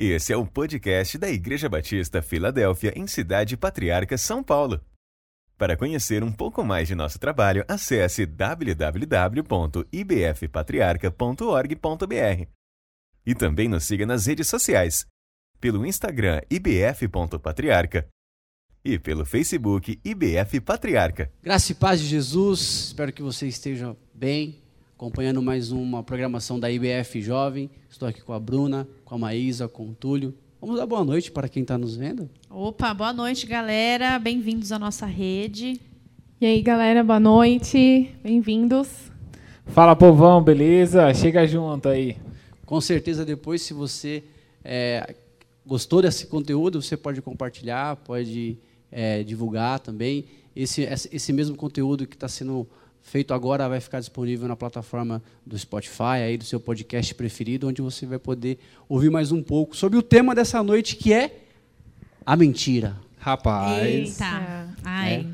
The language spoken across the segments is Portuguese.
Esse é o podcast da Igreja Batista Filadélfia, em Cidade Patriarca, São Paulo. Para conhecer um pouco mais de nosso trabalho, acesse www.ibfpatriarca.org.br. E também nos siga nas redes sociais, pelo Instagram ibf.patriarca e pelo Facebook IBF Patriarca. Graça e paz de Jesus, espero que você esteja bem, acompanhando mais uma programação da IBF Jovem. Estou aqui com a Bruna, com a Maísa, com o Túlio. Vamos dar boa noite para quem está nos vendo. Opa, boa noite, galera. Bem-vindos à nossa rede. E aí, galera, boa noite. Bem-vindos. Fala, povão, beleza? Chega junto aí. Com certeza, depois, se você é, gostou desse conteúdo, você pode compartilhar, pode é, divulgar também. Esse, esse mesmo conteúdo que está sendo feito agora vai ficar disponível na plataforma do Spotify, aí do seu podcast preferido, onde você vai poder ouvir mais um pouco sobre o tema dessa noite, que é a mentira. Rapaz. Eita. Ai.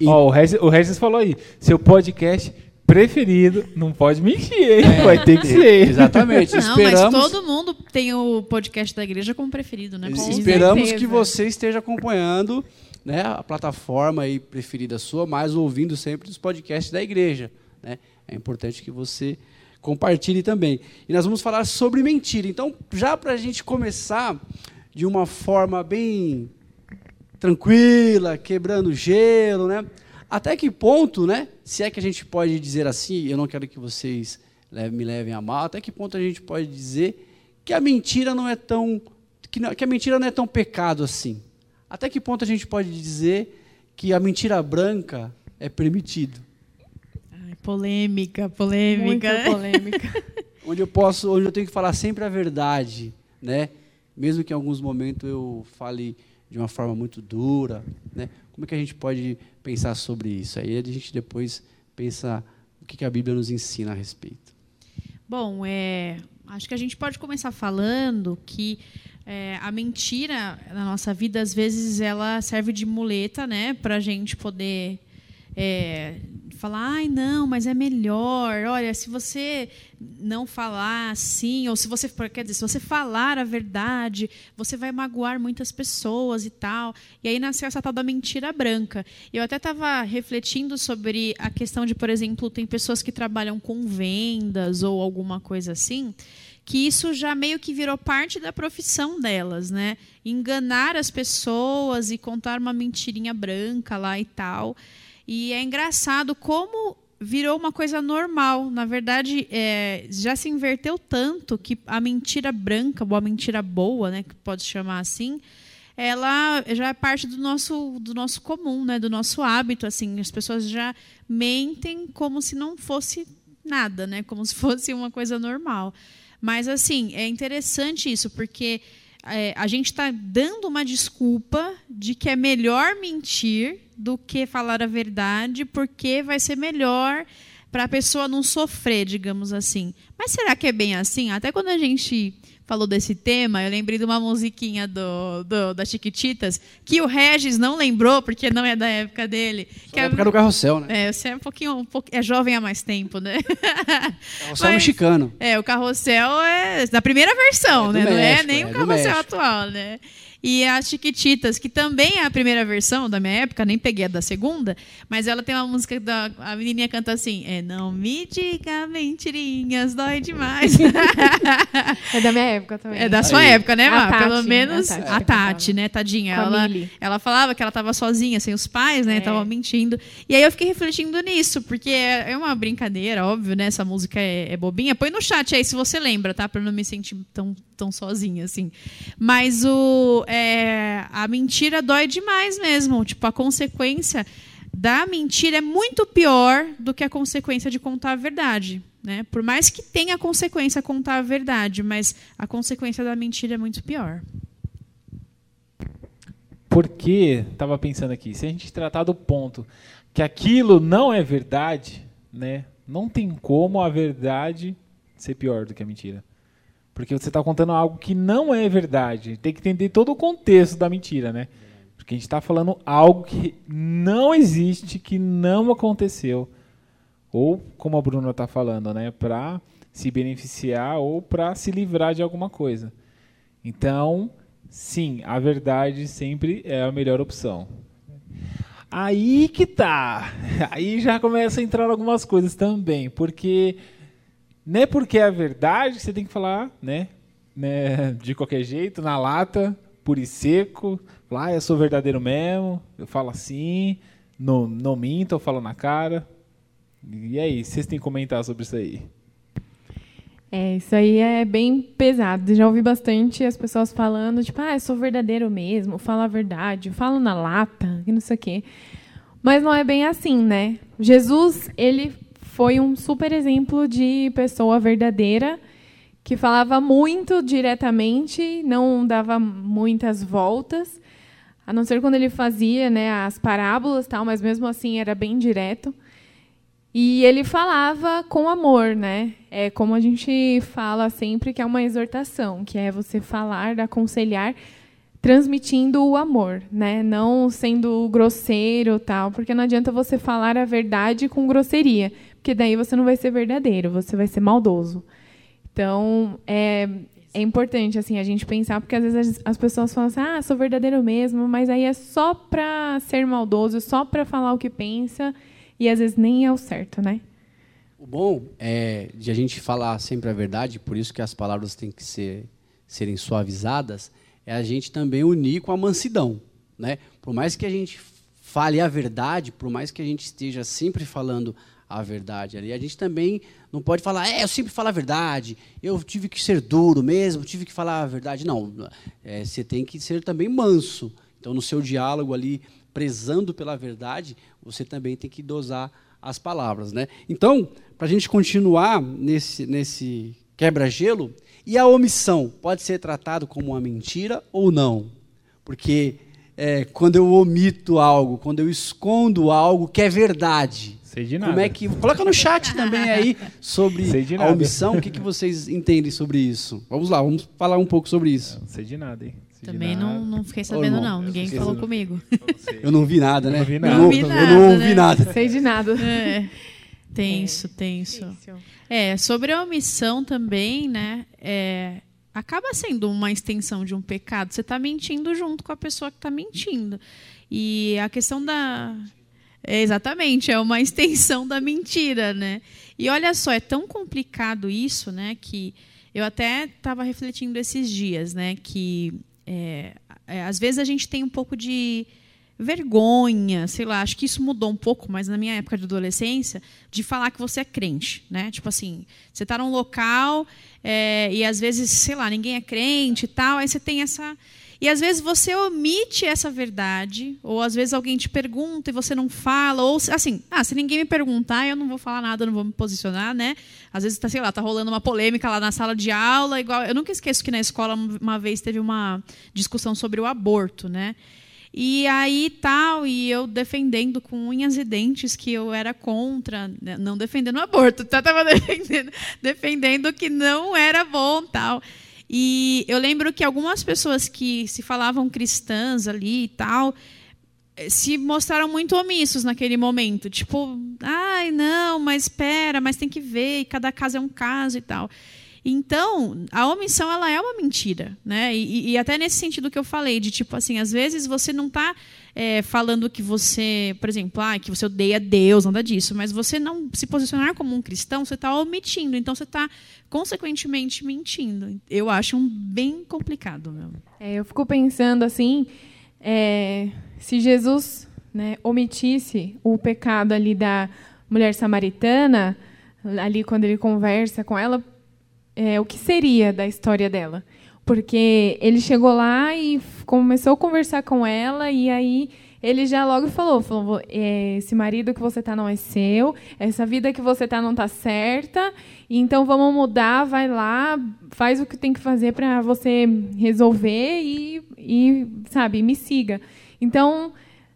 E- Ó, o, Regis, o Regis falou aí, seu podcast preferido não pode mentir, hein? É, Vai ter que ser. Exatamente. Não, Esperamos, mas todo mundo tem o podcast da igreja como preferido, né? Com esperamos certeza. que você esteja acompanhando né, a plataforma aí preferida sua, mas ouvindo sempre os podcasts da igreja. Né? É importante que você compartilhe também. E nós vamos falar sobre mentira. Então, já para a gente começar de uma forma bem tranquila, quebrando gelo, né? Até que ponto, né? Se é que a gente pode dizer assim, eu não quero que vocês me levem a mal, até que ponto a gente pode dizer que a mentira não é tão que, não- que a mentira não é tão pecado assim? Até que ponto a gente pode dizer que a mentira branca é permitido? Ai, polêmica, Muita polêmica. né? polêmica. Onde eu posso, onde eu tenho que falar sempre a verdade, né? Mesmo que em alguns momentos eu fale de uma forma muito dura, né? Como é que a gente pode pensar sobre isso? Aí a gente depois pensa o que que a Bíblia nos ensina a respeito. Bom, é, acho que a gente pode começar falando que é, a mentira na nossa vida, às vezes, ela serve de muleta, né? Para a gente poder é, falar, ai, não, mas é melhor. Olha, se você não falar assim, ou se você, quer dizer, se você falar a verdade, você vai magoar muitas pessoas e tal. E aí nasceu essa tal da mentira branca. Eu até estava refletindo sobre a questão de, por exemplo, tem pessoas que trabalham com vendas ou alguma coisa assim, que isso já meio que virou parte da profissão delas, né? Enganar as pessoas e contar uma mentirinha branca lá e tal. E é engraçado como virou uma coisa normal. Na verdade, é, já se inverteu tanto que a mentira branca, ou a mentira boa, né, que pode chamar assim, ela já é parte do nosso, do nosso comum, né, do nosso hábito. Assim, as pessoas já mentem como se não fosse nada, né, como se fosse uma coisa normal. Mas assim é interessante isso porque é, a gente está dando uma desculpa de que é melhor mentir do que falar a verdade, porque vai ser melhor para a pessoa não sofrer, digamos assim. Mas será que é bem assim? Até quando a gente falou desse tema, eu lembrei de uma musiquinha do, do das Chiquititas, que o Regis não lembrou, porque não é da época dele. Só que é, época do carrossel, né? é, você é um pouquinho, um pouco, é jovem há mais tempo, né? Carrossel mas- mexicano. É, o carrossel é da primeira versão, É né? não é México, nem é o carrossel México. atual, né? E as Chiquititas, que também é a primeira versão da minha época, nem peguei a da segunda, mas ela tem uma música da. A menininha canta assim: É, não me diga mentirinhas, dói demais. É da minha época também. é da sua Aí. época, né? Tati, Pelo menos a Tati a que Tati, né, tadinha. Com Ela, ela falava que ela estava sozinha, sem os pais, né? É. Tava mentindo. E aí eu fiquei refletindo nisso, porque é é uma brincadeira, óbvio, né? Essa música é, é bobinha. Põe no chat aí se você lembra, tá? Pra eu não me sentir tão, tão sozinha, assim. Mas o, é, a mentira dói demais mesmo. Tipo, a consequência da mentira é muito pior do que a consequência de contar a verdade. Né? Por mais que tenha consequência contar a verdade, mas a consequência da mentira é muito pior. Porque, estava pensando aqui, se a gente tratar do ponto que aquilo não é verdade, né? Não tem como a verdade ser pior do que a mentira. Porque você está contando algo que não é verdade. Tem que entender todo o contexto da mentira, né? Porque a gente está falando algo que não existe, que não aconteceu. Ou, como a Bruna está falando, né? Para se beneficiar ou para se livrar de alguma coisa. Então, sim, a verdade sempre é a melhor opção. Aí que tá. Aí já começa a entrar algumas coisas também, porque não é porque é a verdade que você tem que falar, né? né? De qualquer jeito, na lata, puro e seco. Lá, ah, eu sou verdadeiro mesmo, eu falo assim, não, não minto, eu falo na cara. E aí, vocês têm que comentar sobre isso aí? É, isso aí é bem pesado. Já ouvi bastante as pessoas falando, tipo, ah, eu sou verdadeiro mesmo, falo a verdade, falo na lata, e não sei o quê. Mas não é bem assim, né? Jesus, ele foi um super exemplo de pessoa verdadeira, que falava muito diretamente, não dava muitas voltas, a não ser quando ele fazia né, as parábolas, tal, mas mesmo assim era bem direto. E ele falava com amor, né? É como a gente fala sempre que é uma exortação, que é você falar, aconselhar, transmitindo o amor, né? Não sendo grosseiro, tal, porque não adianta você falar a verdade com grosseria, porque daí você não vai ser verdadeiro, você vai ser maldoso. Então, é, é importante assim a gente pensar, porque às vezes as, pessoas falam assim: "Ah, sou verdadeiro mesmo", mas aí é só para ser maldoso, só para falar o que pensa e às vezes nem é o certo, né? O bom é de a gente falar sempre a verdade, por isso que as palavras têm que ser, serem suavizadas, é a gente também unir com a mansidão. Né? Por mais que a gente fale a verdade, por mais que a gente esteja sempre falando a verdade ali, a gente também não pode falar, é, eu sempre falo a verdade, eu tive que ser duro mesmo, tive que falar a verdade. Não, é, você tem que ser também manso. Então, no seu diálogo ali, prezando pela verdade, você também tem que dosar as palavras. Né? Então, para a gente continuar nesse, nesse quebra-gelo, e a omissão pode ser tratado como uma mentira ou não? Porque é, quando eu omito algo, quando eu escondo algo que é verdade, Sei de nada. como é que coloca no chat também aí sobre a omissão? O que, que vocês entendem sobre isso? Vamos lá, vamos falar um pouco sobre isso. Não sei de nada, hein? Também não, não fiquei sabendo, não. Ninguém falou comigo. Eu não vi nada, né? Não vi nada. Eu não, eu não ouvi né? nada. Sei de nada. É. Tenso, é. tenso. É, sobre a omissão também, né? É, acaba sendo uma extensão de um pecado. Você está mentindo junto com a pessoa que está mentindo. E a questão da. É, exatamente, é uma extensão da mentira, né? E olha só, é tão complicado isso, né? Que eu até estava refletindo esses dias, né? Que é, é, às vezes a gente tem um pouco de vergonha, sei lá, acho que isso mudou um pouco, mas na minha época de adolescência, de falar que você é crente, né? Tipo assim, você está num local é, e às vezes, sei lá, ninguém é crente e tal, aí você tem essa e às vezes você omite essa verdade, ou às vezes alguém te pergunta e você não fala, ou assim, ah, se ninguém me perguntar, eu não vou falar nada, eu não vou me posicionar, né? Às vezes tá, sei lá, tá rolando uma polêmica lá na sala de aula, igual, eu nunca esqueço que na escola uma vez teve uma discussão sobre o aborto, né? E aí tal, e eu defendendo com unhas e dentes que eu era contra, né? não defendendo o aborto, tá? Tava defendendo, defendendo que não era bom tal. E eu lembro que algumas pessoas que se falavam cristãs ali e tal, eh, se mostraram muito omissos naquele momento. Tipo, ai, não, mas espera, mas tem que ver, e cada caso é um caso e tal. Então, a omissão ela é uma mentira, né? E, e, até nesse sentido que eu falei, de tipo assim, às vezes você não está é, falando que você, por exemplo, ah, que você odeia Deus, nada disso, mas você não se posicionar como um cristão, você está omitindo, então você está consequentemente mentindo. Eu acho um bem complicado, meu. É, eu fico pensando assim, é, se Jesus né, omitisse o pecado ali da mulher samaritana, ali quando ele conversa com ela é, o que seria da história dela. Porque ele chegou lá e começou a conversar com ela, e aí ele já logo falou, falou é, esse marido que você está não é seu, essa vida que você está não está certa, então vamos mudar, vai lá, faz o que tem que fazer para você resolver e, e, sabe, me siga. Então,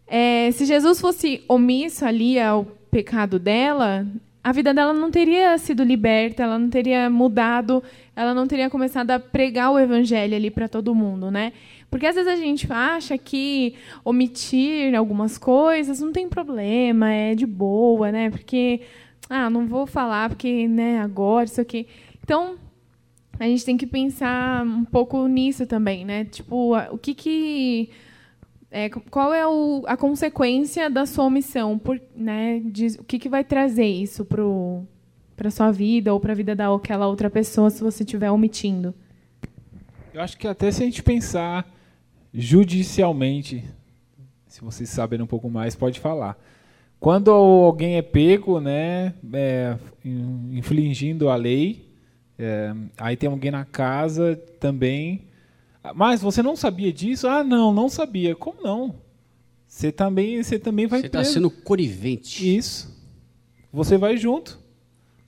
é, se Jesus fosse omisso ali ao pecado dela, a vida dela não teria sido liberta, ela não teria mudado, ela não teria começado a pregar o evangelho ali para todo mundo, né? Porque às vezes a gente acha que omitir algumas coisas não tem problema, é de boa, né? Porque ah, não vou falar porque, né, agora isso aqui. Então, a gente tem que pensar um pouco nisso também, né? Tipo, o que que é, qual é o, a consequência da sua omissão? Por, né, de, o que, que vai trazer isso para a sua vida ou para a vida daquela outra pessoa se você estiver omitindo? Eu acho que até se a gente pensar judicialmente, se vocês saberem um pouco mais, pode falar. Quando alguém é pego, né, é, infringindo a lei, é, aí tem alguém na casa também. Mas você não sabia disso? Ah, não, não sabia. Como não? Você também, você também vai. Você está sendo conivente. Isso. Você vai junto.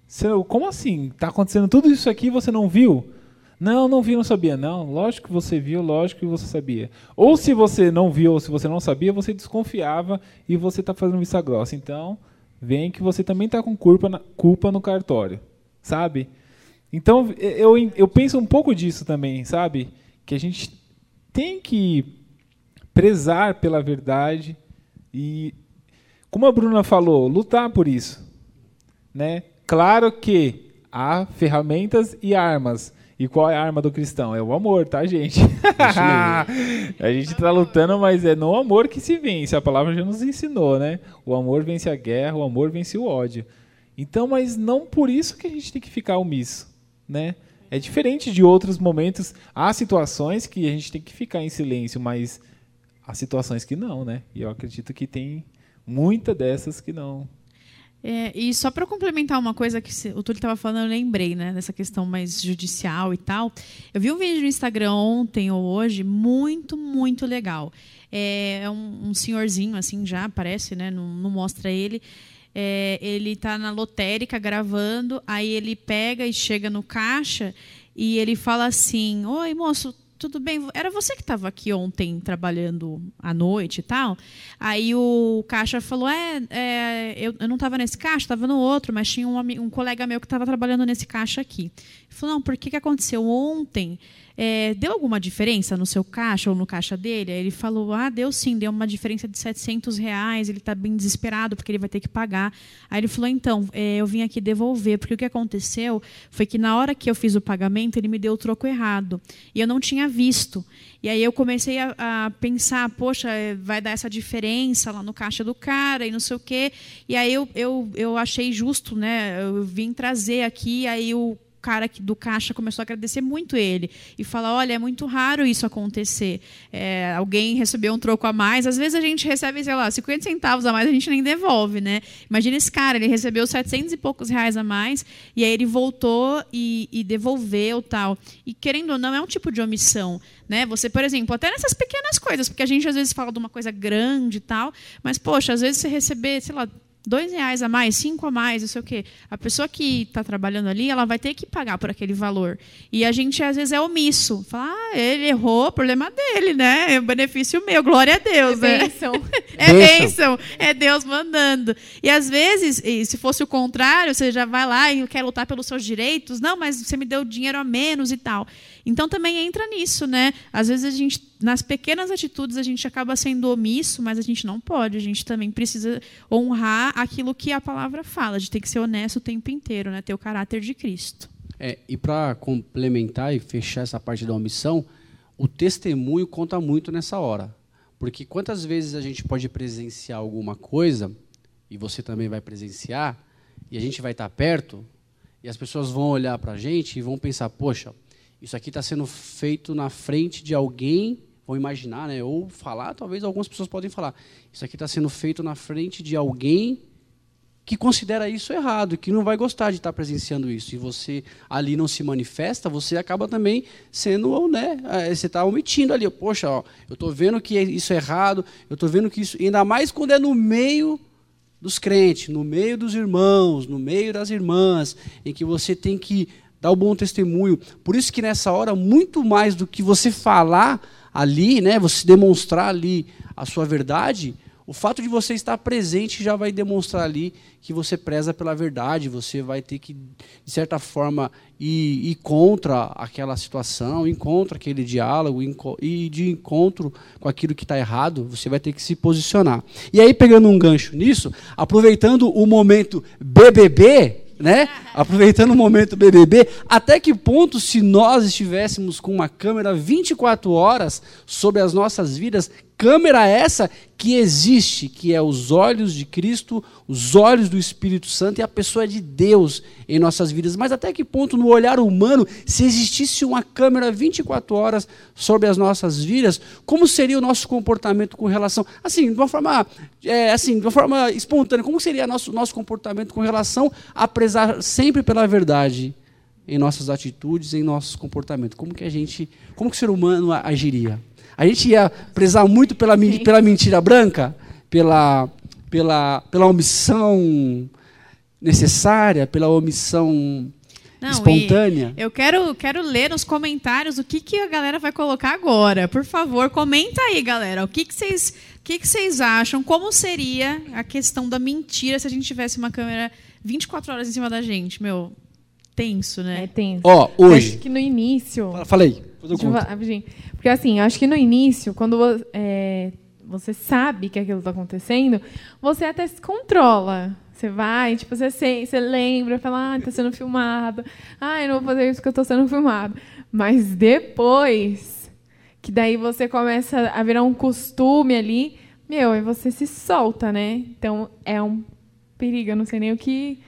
Você, como assim? Está acontecendo tudo isso aqui e você não viu? Não, não vi, não sabia. Não, lógico que você viu, lógico que você sabia. Ou se você não viu, ou se você não sabia, você desconfiava e você está fazendo vista grossa. Então, vem que você também está com culpa, na, culpa no cartório, sabe? Então, eu, eu penso um pouco disso também, sabe? Que a gente tem que prezar pela verdade e, como a Bruna falou, lutar por isso. Né? Claro que há ferramentas e armas e qual é a arma do cristão? É o amor, tá, gente? a gente está lutando, mas é no amor que se vence. A palavra já nos ensinou, né? O amor vence a guerra, o amor vence o ódio. Então, mas não por isso que a gente tem que ficar omisso, né? É diferente de outros momentos. Há situações que a gente tem que ficar em silêncio, mas há situações que não, né? E eu acredito que tem muita dessas que não. É, e só para complementar uma coisa que o Túlio estava falando, eu lembrei, né, dessa questão mais judicial e tal. Eu vi um vídeo no Instagram ontem ou hoje, muito, muito legal. É, é um, um senhorzinho, assim, já aparece, né, não, não mostra ele. É, ele está na lotérica gravando, aí ele pega e chega no caixa e ele fala assim: Oi, moço, tudo bem, era você que estava aqui ontem trabalhando à noite e tal. Aí o caixa falou: É, é eu, eu não estava nesse caixa, estava no outro, mas tinha um, um colega meu que estava trabalhando nesse caixa aqui. Ele falou: Não, por que, que aconteceu ontem? é, deu alguma diferença no seu caixa ou no caixa dele? Aí ele falou, ah, deu sim, deu uma diferença de 700 reais, ele está bem desesperado porque ele vai ter que pagar. Aí ele falou, então, é, eu vim aqui devolver, porque o que aconteceu foi que na hora que eu fiz o pagamento, ele me deu o troco errado, e eu não tinha visto. E aí eu comecei a, a pensar, poxa, é, vai dar essa diferença lá no caixa do cara e não sei o quê. E aí eu, eu, eu achei justo, né? Eu vim trazer aqui, aí o cara do caixa começou a agradecer muito ele e falar: olha, é muito raro isso acontecer. É, alguém recebeu um troco a mais. Às vezes a gente recebe, sei lá, 50 centavos a mais, a gente nem devolve, né? Imagina esse cara, ele recebeu 700 e poucos reais a mais e aí ele voltou e, e devolveu tal. E querendo ou não, é um tipo de omissão. Né? Você, por exemplo, até nessas pequenas coisas, porque a gente às vezes fala de uma coisa grande e tal, mas, poxa, às vezes você receber, sei lá, dois reais a mais, cinco a mais, não sei o quê. A pessoa que está trabalhando ali, ela vai ter que pagar por aquele valor. E a gente, às vezes, é omisso. Fala, ah, ele errou, problema dele, né? É um benefício meu, glória a Deus. É né? bênção. é bênção. É Deus mandando. E, às vezes, se fosse o contrário, você já vai lá e quer lutar pelos seus direitos. Não, mas você me deu dinheiro a menos e tal. Então, também entra nisso, né? Às vezes, a gente nas pequenas atitudes a gente acaba sendo omisso, mas a gente não pode. A gente também precisa honrar aquilo que a palavra fala. Gente tem que ser honesto o tempo inteiro, né? ter o caráter de Cristo. É, e para complementar e fechar essa parte da omissão, o testemunho conta muito nessa hora. Porque quantas vezes a gente pode presenciar alguma coisa, e você também vai presenciar, e a gente vai estar perto, e as pessoas vão olhar para a gente e vão pensar: poxa, isso aqui está sendo feito na frente de alguém, vão imaginar, né? ou falar, talvez algumas pessoas podem falar, isso aqui está sendo feito na frente de alguém que considera isso errado, que não vai gostar de estar presenciando isso, e você ali não se manifesta, você acaba também sendo, né, é, você está omitindo ali, poxa, ó, eu estou vendo que isso é errado, eu estou vendo que isso, ainda mais quando é no meio dos crentes, no meio dos irmãos, no meio das irmãs, em que você tem que dar o bom testemunho. Por isso que nessa hora, muito mais do que você falar ali, né, você demonstrar ali a sua verdade, o fato de você estar presente já vai demonstrar ali que você preza pela verdade, você vai ter que, de certa forma, ir, ir contra aquela situação, ir contra aquele diálogo, ir de encontro com aquilo que está errado, você vai ter que se posicionar. E aí, pegando um gancho nisso, aproveitando o momento BBB, né? Aproveitando o momento BBB, até que ponto, se nós estivéssemos com uma câmera 24 horas sobre as nossas vidas, câmera essa que existe, que é os olhos de Cristo, os olhos do Espírito Santo e a pessoa de Deus em nossas vidas. Mas até que ponto, no olhar humano, se existisse uma câmera 24 horas sobre as nossas vidas, como seria o nosso comportamento com relação, assim, de uma forma, é, assim, de uma forma espontânea, como seria nosso nosso comportamento com relação a prezar sempre pela verdade em nossas atitudes, em nossos comportamentos? Como que a gente, como que o ser humano agiria? A gente ia prezar muito pela, pela mentira branca, pela, pela, pela omissão necessária, pela omissão não, espontânea. Eu quero, quero ler nos comentários o que, que a galera vai colocar agora. Por favor, comenta aí, galera. O que, que vocês que, que vocês acham? Como seria a questão da mentira se a gente tivesse uma câmera 24 horas em cima da gente? Meu, tenso, né? É tenso. Ó, hoje. Acho que no início. Falei. Porque assim, acho que no início, quando é, você sabe que aquilo está acontecendo, você até se controla. Você vai, tipo, você, você lembra, fala, ah, está sendo filmado. Ah, eu não vou fazer isso porque eu estou sendo filmado. Mas depois, que daí você começa a virar um costume ali, meu, aí você se solta, né? Então é um perigo, eu não sei nem o que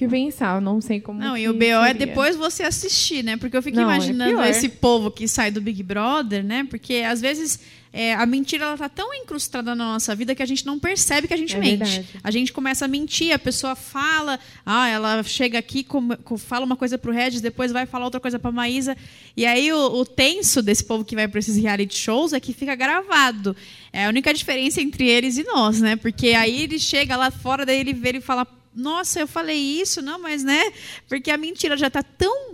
que pensar, eu não sei como. Não, e o BO é seria. é depois você assistir, né? Porque eu fico não, é imaginando é esse povo que sai do Big Brother, né? Porque às vezes é, a mentira ela tá tão incrustada na nossa vida que a gente não percebe que a gente é mente. Verdade. A gente começa a mentir, a pessoa fala, ah, ela chega aqui, com, com, fala uma coisa pro Regis, depois vai falar outra coisa pra Maísa. E aí o, o tenso desse povo que vai para esses reality shows é que fica gravado. É a única diferença entre eles e nós, né? Porque aí ele chega lá fora, daí ele vê e fala nossa, eu falei isso, não, mas né? Porque a mentira já está tão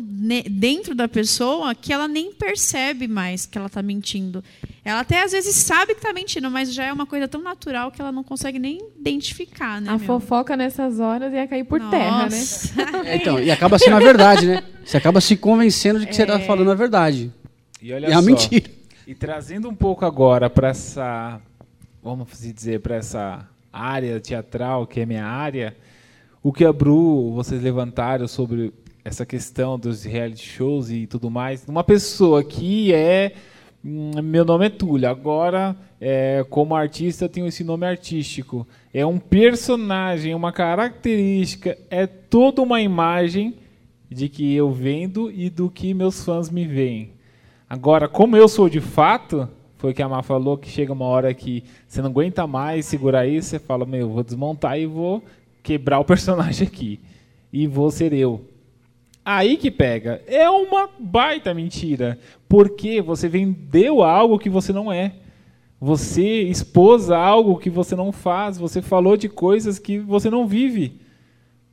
dentro da pessoa que ela nem percebe mais que ela está mentindo. Ela até às vezes sabe que está mentindo, mas já é uma coisa tão natural que ela não consegue nem identificar, né? A meu? fofoca nessas horas ia cair por Nossa. terra, né? É, então, e acaba sendo a verdade, né? Você acaba se convencendo de que tá é... você está falando a verdade. E olha é só, a mentira. E trazendo um pouco agora para essa, vamos dizer, para essa área teatral, que é minha área, o que a Bru, vocês levantaram sobre essa questão dos reality shows e tudo mais. Uma pessoa que é. Hum, meu nome é Túlio. Agora, é, como artista, eu tenho esse nome artístico. É um personagem, uma característica, é toda uma imagem de que eu vendo e do que meus fãs me veem. Agora, como eu sou de fato, foi o que a Má falou, que chega uma hora que você não aguenta mais segurar isso, você fala, meu, vou desmontar e vou quebrar o personagem aqui. E vou ser eu. Aí que pega. É uma baita mentira. Porque você vendeu algo que você não é. Você expôs algo que você não faz. Você falou de coisas que você não vive.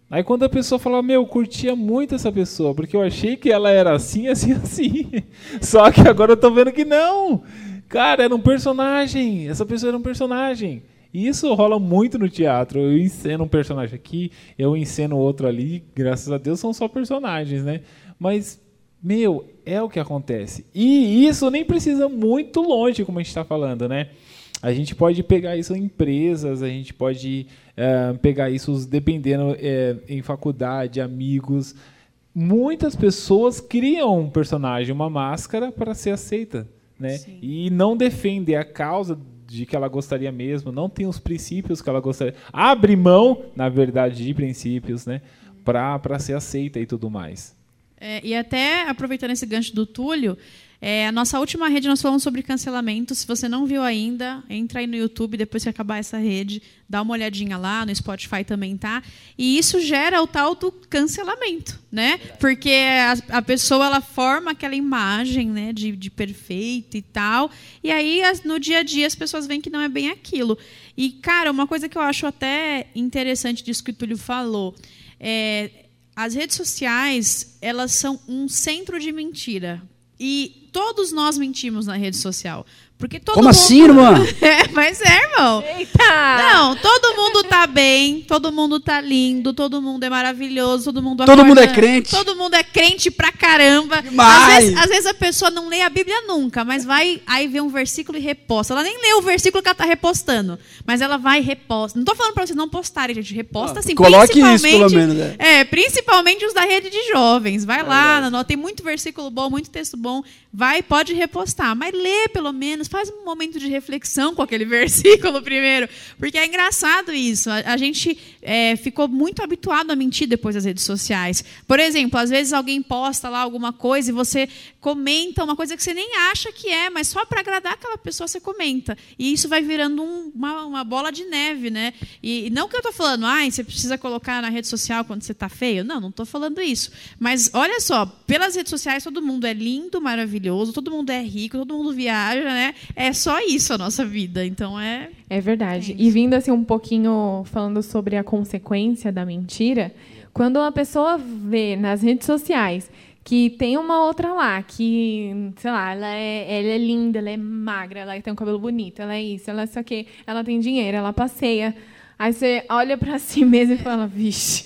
Aí quando a pessoa fala, meu, eu curtia muito essa pessoa, porque eu achei que ela era assim, assim, assim. Só que agora eu tô vendo que não. Cara, era um personagem. Essa pessoa era um personagem. E isso rola muito no teatro. Eu enceno um personagem aqui, eu enceno outro ali, graças a Deus são só personagens, né? Mas, meu, é o que acontece. E isso nem precisa muito longe, como a gente está falando, né? A gente pode pegar isso em empresas, a gente pode é, pegar isso dependendo é, em faculdade, amigos. Muitas pessoas criam um personagem, uma máscara para ser aceita, né? Sim. E não defendem a causa de que ela gostaria mesmo, não tem os princípios que ela gostaria. Abre mão, na verdade, de princípios, né? Para ser aceita e tudo mais. É, e até aproveitando esse gancho do Túlio, é, a nossa última rede nós falamos sobre cancelamento. Se você não viu ainda, entra aí no YouTube depois que acabar essa rede, dá uma olhadinha lá, no Spotify também tá. E isso gera o tal do cancelamento, né? Porque a, a pessoa ela forma aquela imagem, né, de, de perfeito e tal. E aí as, no dia a dia as pessoas veem que não é bem aquilo. E cara, uma coisa que eu acho até interessante disso que o Túlio falou, é, as redes sociais elas são um centro de mentira e todos nós mentimos na rede social. Porque todo Como mundo... assim, irmã? É, mas é, irmão. Eita! Não, todo mundo tá bem, todo mundo tá lindo, todo mundo é maravilhoso, todo mundo Todo acorda- mundo é crente. Todo mundo é crente pra caramba. Demais. Às vezes, às vezes a pessoa não lê a Bíblia nunca, mas vai aí vê um versículo e reposta. Ela nem lê o versículo que ela tá repostando, mas ela vai e reposta. Não tô falando pra vocês não postarem, gente, reposta Ah, assim, coloque isso, principalmente pelo menos, né? é, principalmente os da rede de jovens. Vai lá, não, tem muito versículo bom, muito texto bom. Vai, pode repostar, mas lê pelo menos, faz um momento de reflexão com aquele versículo primeiro, porque é engraçado isso. A, a gente é, ficou muito habituado a mentir depois das redes sociais. Por exemplo, às vezes alguém posta lá alguma coisa e você comenta uma coisa que você nem acha que é, mas só para agradar aquela pessoa você comenta. E isso vai virando um- uma, uma bola de neve, né? E, e não que eu estou falando, ai, você precisa colocar na rede social quando você está feio. Não, não estou falando isso. Mas olha só, pelas redes sociais todo mundo é lindo, maravilhoso, todo mundo é rico, todo mundo viaja, né? É só isso a nossa vida. Então é. É verdade. É e vindo assim um pouquinho falando sobre a consequência da mentira, quando uma pessoa vê nas redes sociais que tem uma outra lá, que, sei lá, ela é, ela é linda, ela é magra, ela tem um cabelo bonito, ela é isso, ela é isso aqui, ela tem dinheiro, ela passeia. Aí você olha pra si mesmo e fala, vixe,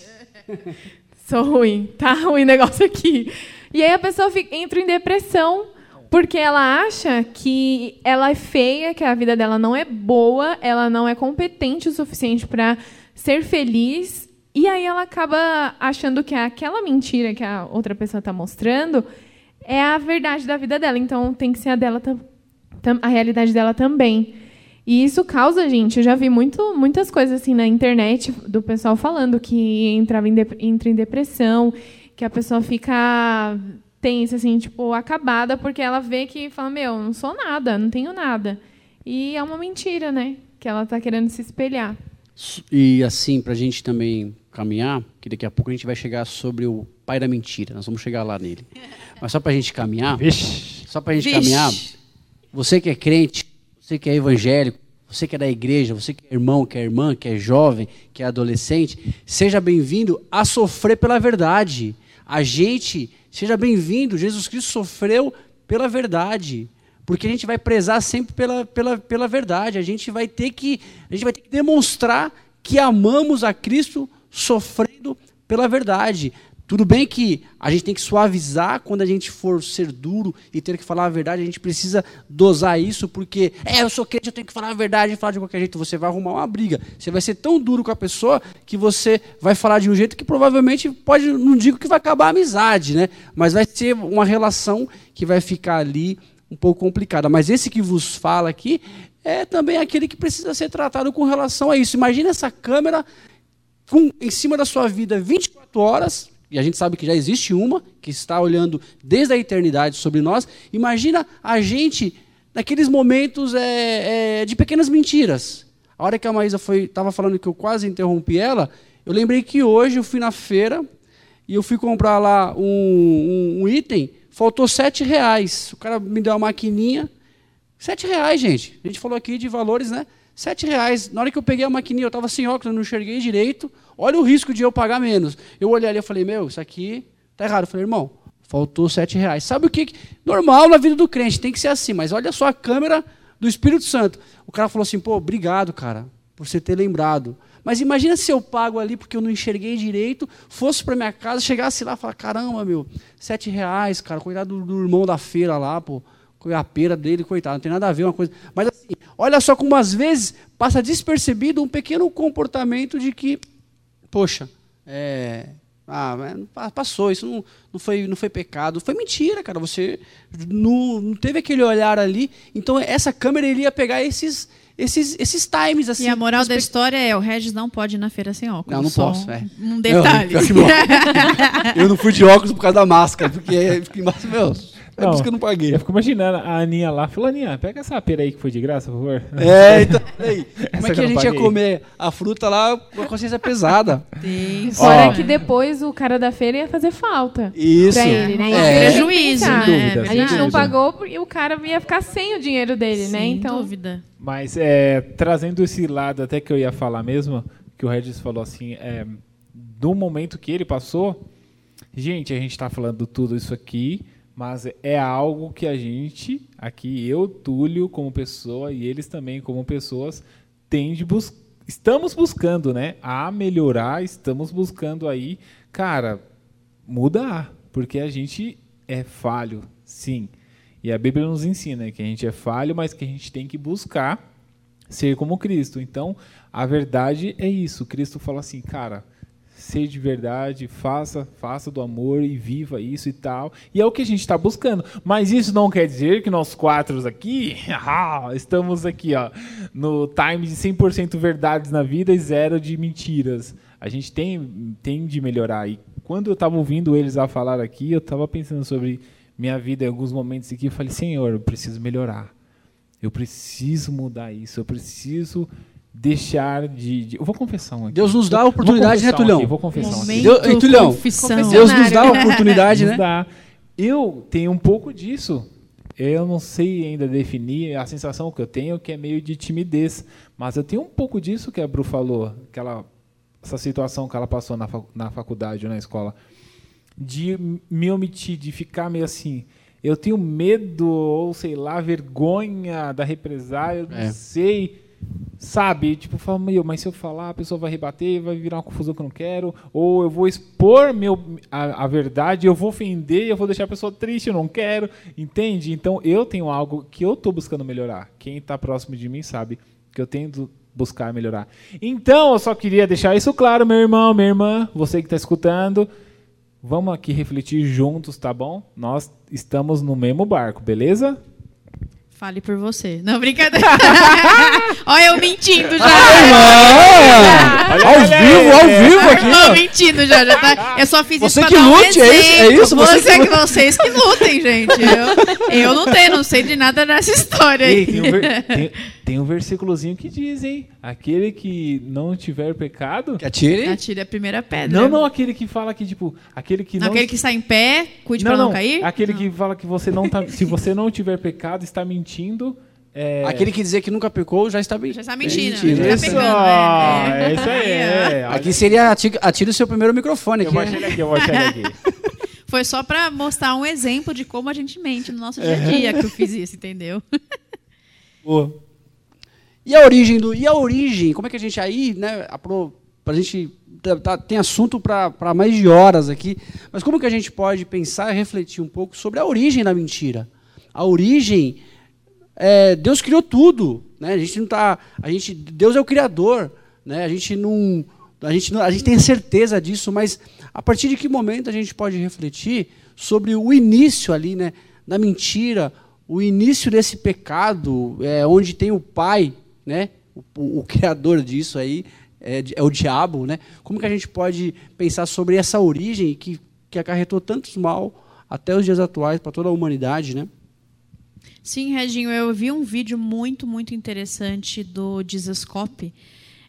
sou ruim, tá ruim o negócio aqui. E aí a pessoa fica- entra em depressão porque ela acha que ela é feia, que a vida dela não é boa, ela não é competente o suficiente para ser feliz. E aí ela acaba achando que aquela mentira que a outra pessoa está mostrando é a verdade da vida dela. Então tem que ser a dela a realidade dela também. E isso causa, gente, eu já vi muito, muitas coisas assim na internet do pessoal falando que entrava em, entra em depressão, que a pessoa fica tensa, assim, tipo, acabada, porque ela vê que fala, meu, não sou nada, não tenho nada. E é uma mentira, né? Que ela está querendo se espelhar. E assim, para a gente também caminhar, que daqui a pouco a gente vai chegar sobre o pai da mentira, nós vamos chegar lá nele. Mas só para a gente caminhar, Vixe. só para a gente Vixe. caminhar, você que é crente, você que é evangélico, você que é da igreja, você que é irmão, que é irmã, que é jovem, que é adolescente, seja bem-vindo a sofrer pela verdade. A gente, seja bem-vindo, Jesus Cristo sofreu pela verdade. Porque a gente vai prezar sempre pela, pela, pela verdade. A gente vai ter que a gente vai ter que demonstrar que amamos a Cristo sofrendo pela verdade. Tudo bem que a gente tem que suavizar quando a gente for ser duro e ter que falar a verdade, a gente precisa dosar isso, porque, é, eu sou crente, eu tenho que falar a verdade e falar de qualquer jeito. Você vai arrumar uma briga. Você vai ser tão duro com a pessoa que você vai falar de um jeito que provavelmente pode, não digo que vai acabar a amizade, né? Mas vai ser uma relação que vai ficar ali um pouco complicada. Mas esse que vos fala aqui é também aquele que precisa ser tratado com relação a isso. Imagina essa câmera com, em cima da sua vida 24 horas, e a gente sabe que já existe uma, que está olhando desde a eternidade sobre nós. Imagina a gente naqueles momentos é, é, de pequenas mentiras. A hora que a Maísa estava falando que eu quase interrompi ela, eu lembrei que hoje eu fui na feira e eu fui comprar lá um, um, um item, faltou sete reais. O cara me deu uma maquininha, sete reais, gente. A gente falou aqui de valores, né? Sete reais. Na hora que eu peguei a maquininha, eu estava sem óculos, não enxerguei direito. Olha o risco de eu pagar menos. Eu olhei ali e falei, meu, isso aqui tá errado. Eu falei, irmão, faltou sete reais. Sabe o que? Normal na vida do crente, tem que ser assim, mas olha só a câmera do Espírito Santo. O cara falou assim, pô, obrigado, cara, por você ter lembrado. Mas imagina se eu pago ali porque eu não enxerguei direito, fosse para minha casa, chegasse lá e falar, caramba, meu, sete reais, cara, cuidado do, do irmão da feira lá, pô, a pera dele, coitado, não tem nada a ver uma coisa. Mas assim, olha só como às vezes passa despercebido um pequeno comportamento de que, poxa, é, ah, passou, isso não, não, foi, não foi pecado, foi mentira, cara. Você não, não teve aquele olhar ali. Então essa câmera iria pegar esses, esses, esses times assim. E a moral da história é: o Regis não pode ir na feira sem óculos. Não, não posso, é. Um detalhe. Eu, não. eu não fui de óculos por causa da máscara, porque fiquei massa, meu. É por Não, isso que eu não paguei. Eu fico imaginando a Aninha lá. Falou, Aninha, pega essa pera aí que foi de graça, por favor. É, então, aí, como Essa é que que a gente ia paguei. comer a fruta lá com a consciência pesada? Tem. Fora que depois o cara da feira ia fazer falta. Isso. Pra ele, né? É, prejuízo, né? dúvida, A gente não pagou e o cara ia ficar sem o dinheiro dele, né? Sem Então, dúvida. Mas é, trazendo esse lado até que eu ia falar mesmo, que o Regis falou assim, é, do momento que ele passou, gente, a gente está falando tudo isso aqui mas é algo que a gente, aqui eu, Túlio, como pessoa, e eles também como pessoas, tem de bus estamos buscando, né? A melhorar, estamos buscando aí, cara, mudar, porque a gente é falho, sim. E a Bíblia nos ensina que a gente é falho, mas que a gente tem que buscar ser como Cristo. Então, a verdade é isso. Cristo fala assim, cara, ser de verdade, faça, faça do amor e viva isso e tal. E é o que a gente está buscando. Mas isso não quer dizer que nós quatro aqui, ah, estamos aqui, ó, no time de 100% verdades na vida e zero de mentiras. A gente tem, tem de melhorar. E quando eu estava ouvindo eles a falar aqui, eu estava pensando sobre minha vida em alguns momentos aqui, eu falei, Senhor, eu preciso melhorar. Eu preciso mudar isso. Eu preciso deixar de, de, Eu vou confessar um aqui. Deus nos dá a oportunidade, né, Tulhão? vou confessar um aqui. Deus, ei, Tulhão, Deus nos dá a oportunidade, né? Dá. Eu tenho um pouco disso. Eu não sei ainda definir a sensação que eu tenho, que é meio de timidez. Mas eu tenho um pouco disso que a Bru falou, aquela, essa situação que ela passou na, na faculdade ou na escola. De me omitir, de ficar meio assim eu tenho medo ou sei lá vergonha da represália, eu não é. sei Sabe? Tipo, fala, meu, mas se eu falar, a pessoa vai rebater, vai virar uma confusão que eu não quero. Ou eu vou expor meu, a, a verdade, eu vou ofender, eu vou deixar a pessoa triste, eu não quero. Entende? Então eu tenho algo que eu estou buscando melhorar. Quem está próximo de mim sabe que eu tento buscar melhorar. Então, eu só queria deixar isso claro, meu irmão, minha irmã, você que está escutando. Vamos aqui refletir juntos, tá bom? Nós estamos no mesmo barco, beleza? Fale por você. Não, brincadeira. Olha eu mentindo já. Ah, ao vivo, ao vivo aqui. Não, mentindo já. já tá. Eu só fiz você isso que pra lute, um é isso? É isso? Você, você que, vocês que lutem, gente. Eu, eu não tenho, não sei de nada dessa história aí. Ei, tem, um ver, tem, tem, um versículozinho que diz, hein? Aquele que não tiver pecado... Que atire? Atire a primeira pedra. Não, não, aquele que fala que, tipo... Aquele que não... Aquele que está em pé, cuide não, pra não, não cair? Aquele não. que fala que você não tá... se você não tiver pecado, está mentindo mentindo. É... Aquele que dizer que nunca pecou já está, já está mentindo. mentindo. Já está pegando, é, é. isso aí. É. Aqui seria atire o seu primeiro microfone. Eu vou achar ele aqui, eu vou achar ele aqui. Foi só para mostrar um exemplo de como a gente mente no nosso dia a dia que eu fiz isso, entendeu? Boa. E a origem do. E a origem? Como é que a gente aí, né? Para a gente. Tá, tá, tem assunto para mais de horas aqui. Mas como que a gente pode pensar e refletir um pouco sobre a origem da mentira? A origem é, Deus criou tudo, né? A gente não tá, a gente, Deus é o criador, né? A gente não, a gente a gente tem certeza disso, mas a partir de que momento a gente pode refletir sobre o início ali, né, da mentira, o início desse pecado, é, onde tem o pai, né? O, o criador disso aí é, é, o diabo, né? Como que a gente pode pensar sobre essa origem que que acarretou tantos mal até os dias atuais para toda a humanidade, né? Sim, Reginho, eu vi um vídeo muito, muito interessante do Dizascope,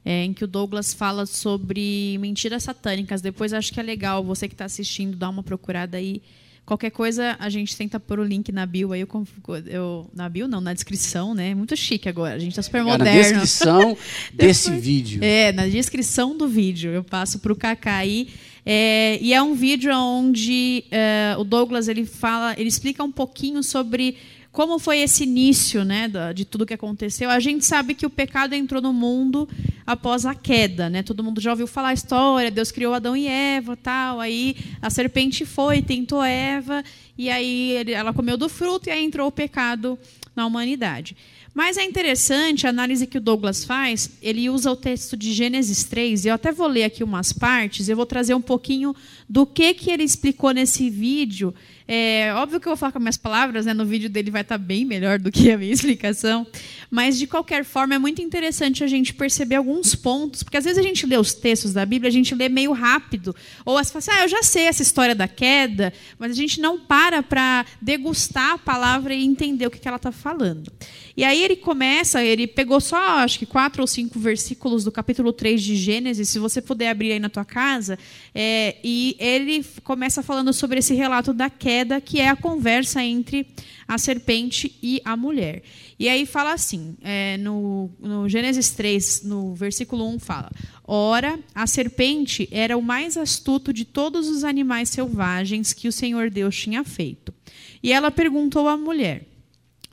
é, em que o Douglas fala sobre mentiras satânicas. Depois acho que é legal você que está assistindo dar uma procurada aí. Qualquer coisa, a gente tenta pôr o link na bio aí. Eu, eu, na bio não, na descrição, né? Muito chique agora. A gente está super moderno. É, na descrição desse vídeo. É, na descrição do vídeo. Eu passo para o Kaká aí. É, e é um vídeo onde é, o Douglas ele fala, ele explica um pouquinho sobre como foi esse início né, de tudo que aconteceu? A gente sabe que o pecado entrou no mundo após a queda. Né? Todo mundo já ouviu falar a história, Deus criou Adão e Eva, tal. aí a serpente foi, tentou Eva, e aí ela comeu do fruto e aí entrou o pecado na humanidade. Mas é interessante a análise que o Douglas faz, ele usa o texto de Gênesis 3, e eu até vou ler aqui umas partes, eu vou trazer um pouquinho do que, que ele explicou nesse vídeo é, óbvio que eu vou falar com minhas palavras, né? no vídeo dele vai estar bem melhor do que a minha explicação, mas de qualquer forma é muito interessante a gente perceber alguns pontos, porque às vezes a gente lê os textos da Bíblia, a gente lê meio rápido, ou as fala assim, ah, eu já sei essa história da queda, mas a gente não para para degustar a palavra e entender o que, que ela está falando. E aí ele começa, ele pegou só, acho que quatro ou cinco versículos do capítulo 3 de Gênesis, se você puder abrir aí na tua casa, é, e ele começa falando sobre esse relato da queda, que é a conversa entre a serpente e a mulher. E aí fala assim, é, no, no Gênesis 3, no versículo 1, fala: Ora, a serpente era o mais astuto de todos os animais selvagens que o Senhor Deus tinha feito. E ela perguntou à mulher: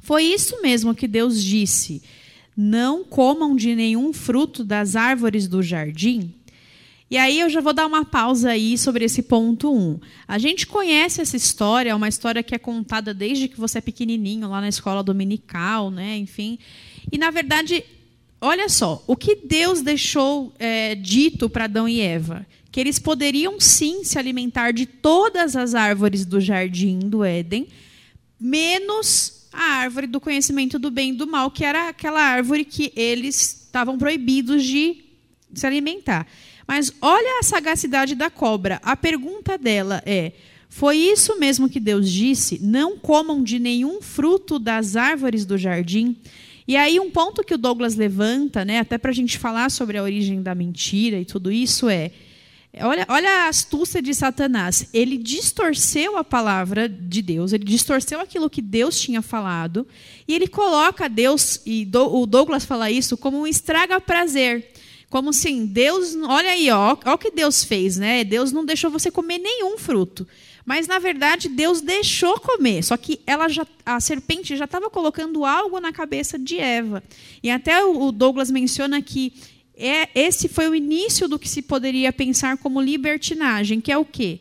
Foi isso mesmo que Deus disse? Não comam de nenhum fruto das árvores do jardim? E aí eu já vou dar uma pausa aí sobre esse ponto 1. Um. A gente conhece essa história, é uma história que é contada desde que você é pequenininho, lá na escola dominical, né? enfim. E, na verdade, olha só, o que Deus deixou é, dito para Adão e Eva? Que eles poderiam sim se alimentar de todas as árvores do jardim do Éden, menos a árvore do conhecimento do bem e do mal, que era aquela árvore que eles estavam proibidos de se alimentar. Mas olha a sagacidade da cobra. A pergunta dela é: Foi isso mesmo que Deus disse? Não comam de nenhum fruto das árvores do jardim? E aí, um ponto que o Douglas levanta, né, até para a gente falar sobre a origem da mentira e tudo isso, é. Olha, olha a astúcia de Satanás. Ele distorceu a palavra de Deus, ele distorceu aquilo que Deus tinha falado, e ele coloca Deus, e o Douglas fala isso, como um estraga-prazer. Como assim, Deus, olha aí, ó, o que Deus fez, né? Deus não deixou você comer nenhum fruto. Mas na verdade Deus deixou comer, só que ela já, a serpente já estava colocando algo na cabeça de Eva. E até o Douglas menciona que é, esse foi o início do que se poderia pensar como libertinagem, que é o quê?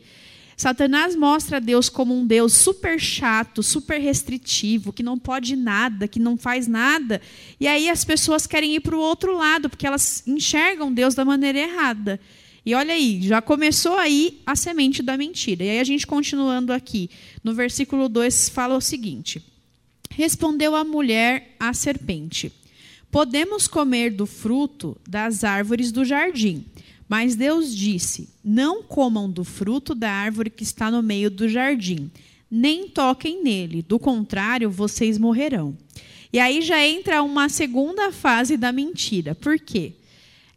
Satanás mostra Deus como um Deus super chato, super restritivo, que não pode nada, que não faz nada. E aí as pessoas querem ir para o outro lado, porque elas enxergam Deus da maneira errada. E olha aí, já começou aí a semente da mentira. E aí a gente continuando aqui, no versículo 2 fala o seguinte: Respondeu a mulher à serpente: Podemos comer do fruto das árvores do jardim. Mas Deus disse: Não comam do fruto da árvore que está no meio do jardim, nem toquem nele, do contrário, vocês morrerão. E aí já entra uma segunda fase da mentira. Por quê?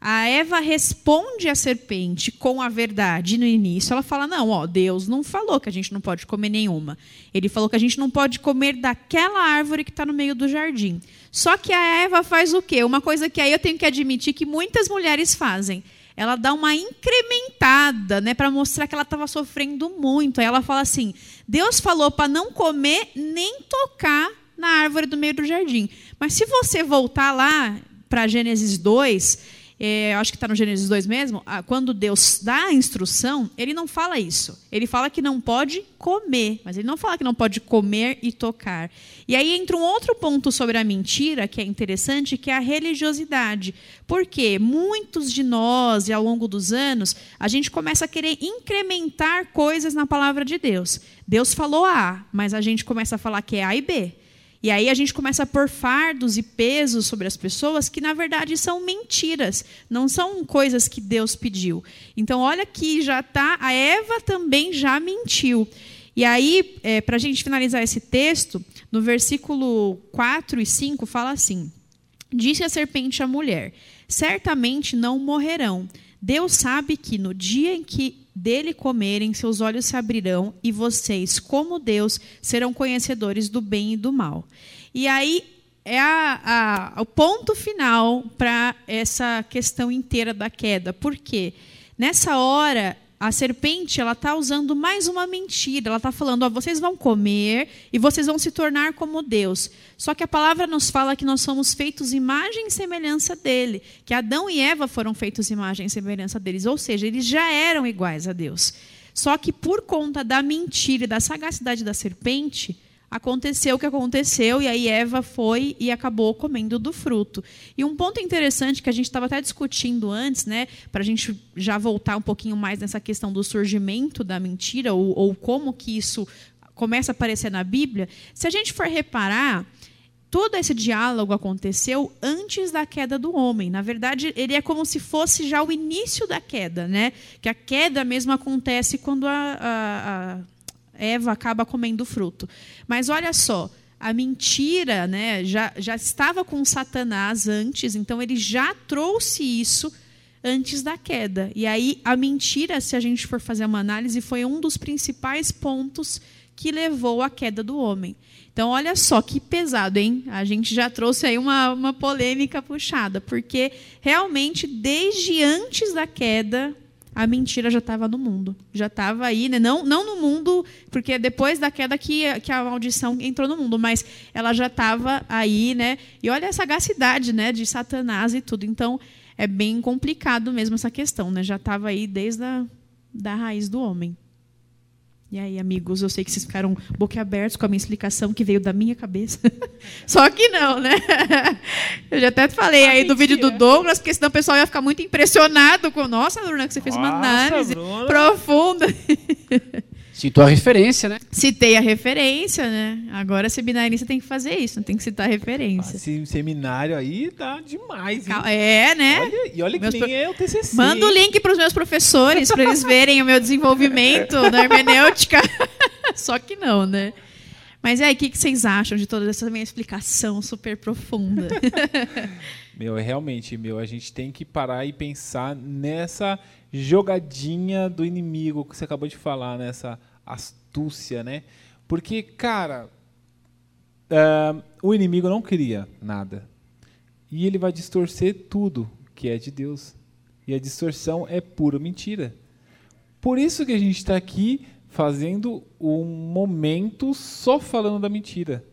A Eva responde à serpente com a verdade no início. Ela fala: Não, ó, Deus não falou que a gente não pode comer nenhuma. Ele falou que a gente não pode comer daquela árvore que está no meio do jardim. Só que a Eva faz o quê? Uma coisa que aí eu tenho que admitir que muitas mulheres fazem ela dá uma incrementada, né, para mostrar que ela estava sofrendo muito. Aí ela fala assim: Deus falou para não comer nem tocar na árvore do meio do jardim. Mas se você voltar lá para Gênesis 2, é, acho que está no Gênesis 2 mesmo, quando Deus dá a instrução, ele não fala isso. Ele fala que não pode comer, mas ele não fala que não pode comer e tocar. E aí entra um outro ponto sobre a mentira que é interessante, que é a religiosidade. Porque muitos de nós, e ao longo dos anos, a gente começa a querer incrementar coisas na palavra de Deus. Deus falou A, mas a gente começa a falar que é A e B. E aí a gente começa a pôr fardos e pesos sobre as pessoas que, na verdade, são mentiras, não são coisas que Deus pediu. Então, olha que já está, a Eva também já mentiu. E aí, é, para a gente finalizar esse texto, no versículo 4 e 5, fala assim: Disse a serpente à mulher: Certamente não morrerão. Deus sabe que no dia em que dele comerem, seus olhos se abrirão e vocês, como Deus, serão conhecedores do bem e do mal. E aí é a, a, o ponto final para essa questão inteira da queda. Por quê? Nessa hora, a serpente ela está usando mais uma mentira. Ela está falando: ó, vocês vão comer e vocês vão se tornar como Deus. Só que a palavra nos fala que nós somos feitos imagem e semelhança dele, que Adão e Eva foram feitos imagem e semelhança deles, ou seja, eles já eram iguais a Deus. Só que por conta da mentira e da sagacidade da serpente, aconteceu o que aconteceu e aí Eva foi e acabou comendo do fruto. E um ponto interessante que a gente estava até discutindo antes, né, para a gente já voltar um pouquinho mais nessa questão do surgimento da mentira ou, ou como que isso começa a aparecer na Bíblia, se a gente for reparar, todo esse diálogo aconteceu antes da queda do homem. Na verdade, ele é como se fosse já o início da queda, né? Que a queda mesmo acontece quando a, a, a Eva acaba comendo o fruto. Mas olha só, a mentira né, já, já estava com Satanás antes, então ele já trouxe isso antes da queda. E aí a mentira, se a gente for fazer uma análise, foi um dos principais pontos que levou à queda do homem. Então, olha só que pesado, hein? A gente já trouxe aí uma, uma polêmica puxada, porque realmente, desde antes da queda, a mentira já estava no mundo. Já estava aí, né? não, não no mundo, porque depois da queda que, que a maldição entrou no mundo, mas ela já estava aí, né? E olha a sagacidade né, de Satanás e tudo. Então, é bem complicado mesmo essa questão, né? Já estava aí desde a da raiz do homem. E aí, amigos, eu sei que vocês ficaram boquiabertos com a minha explicação que veio da minha cabeça. Só que não, né? Eu já até falei a aí mentira. do vídeo do Douglas, porque senão o pessoal ia ficar muito impressionado com. Nossa, Bruna, que você fez Nossa, uma análise Bruna. profunda. Citou a referência, né? Citei a referência, né? Agora, seminarista tem que fazer isso, tem que citar a referência. Esse seminário aí tá demais, hein? É, né? Olha, e olha que nem pro... é o TCC. Manda o link para os meus professores, para eles verem o meu desenvolvimento na hermenêutica. Só que não, né? Mas aí, o que, que vocês acham de toda essa minha explicação super profunda? meu, é realmente, meu, a gente tem que parar e pensar nessa jogadinha do inimigo que você acabou de falar, nessa astúcia, né? Porque, cara, uh, o inimigo não queria nada. E ele vai distorcer tudo que é de Deus. E a distorção é pura mentira. Por isso que a gente está aqui fazendo um momento só falando da mentira,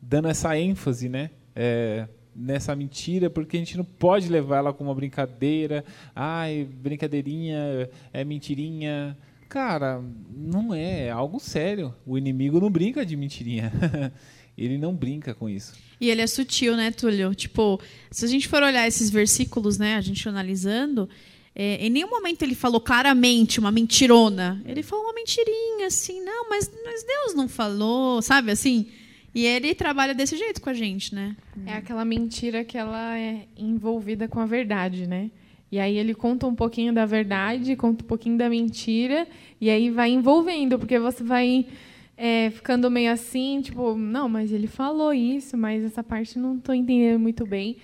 dando essa ênfase, né? É, nessa mentira, porque a gente não pode levar ela como uma brincadeira. Ai, brincadeirinha, é mentirinha. Cara, não é, é algo sério. O inimigo não brinca de mentirinha. ele não brinca com isso. E ele é sutil, né, Túlio? Tipo, se a gente for olhar esses versículos, né, a gente analisando, é, em nenhum momento ele falou claramente uma mentirona. Ele falou uma mentirinha, assim, não, mas, mas Deus não falou, sabe, assim. E ele trabalha desse jeito com a gente, né? É aquela mentira que ela é envolvida com a verdade, né? E aí ele conta um pouquinho da verdade, conta um pouquinho da mentira, e aí vai envolvendo, porque você vai é, ficando meio assim, tipo, não, mas ele falou isso, mas essa parte não estou entendendo muito bem.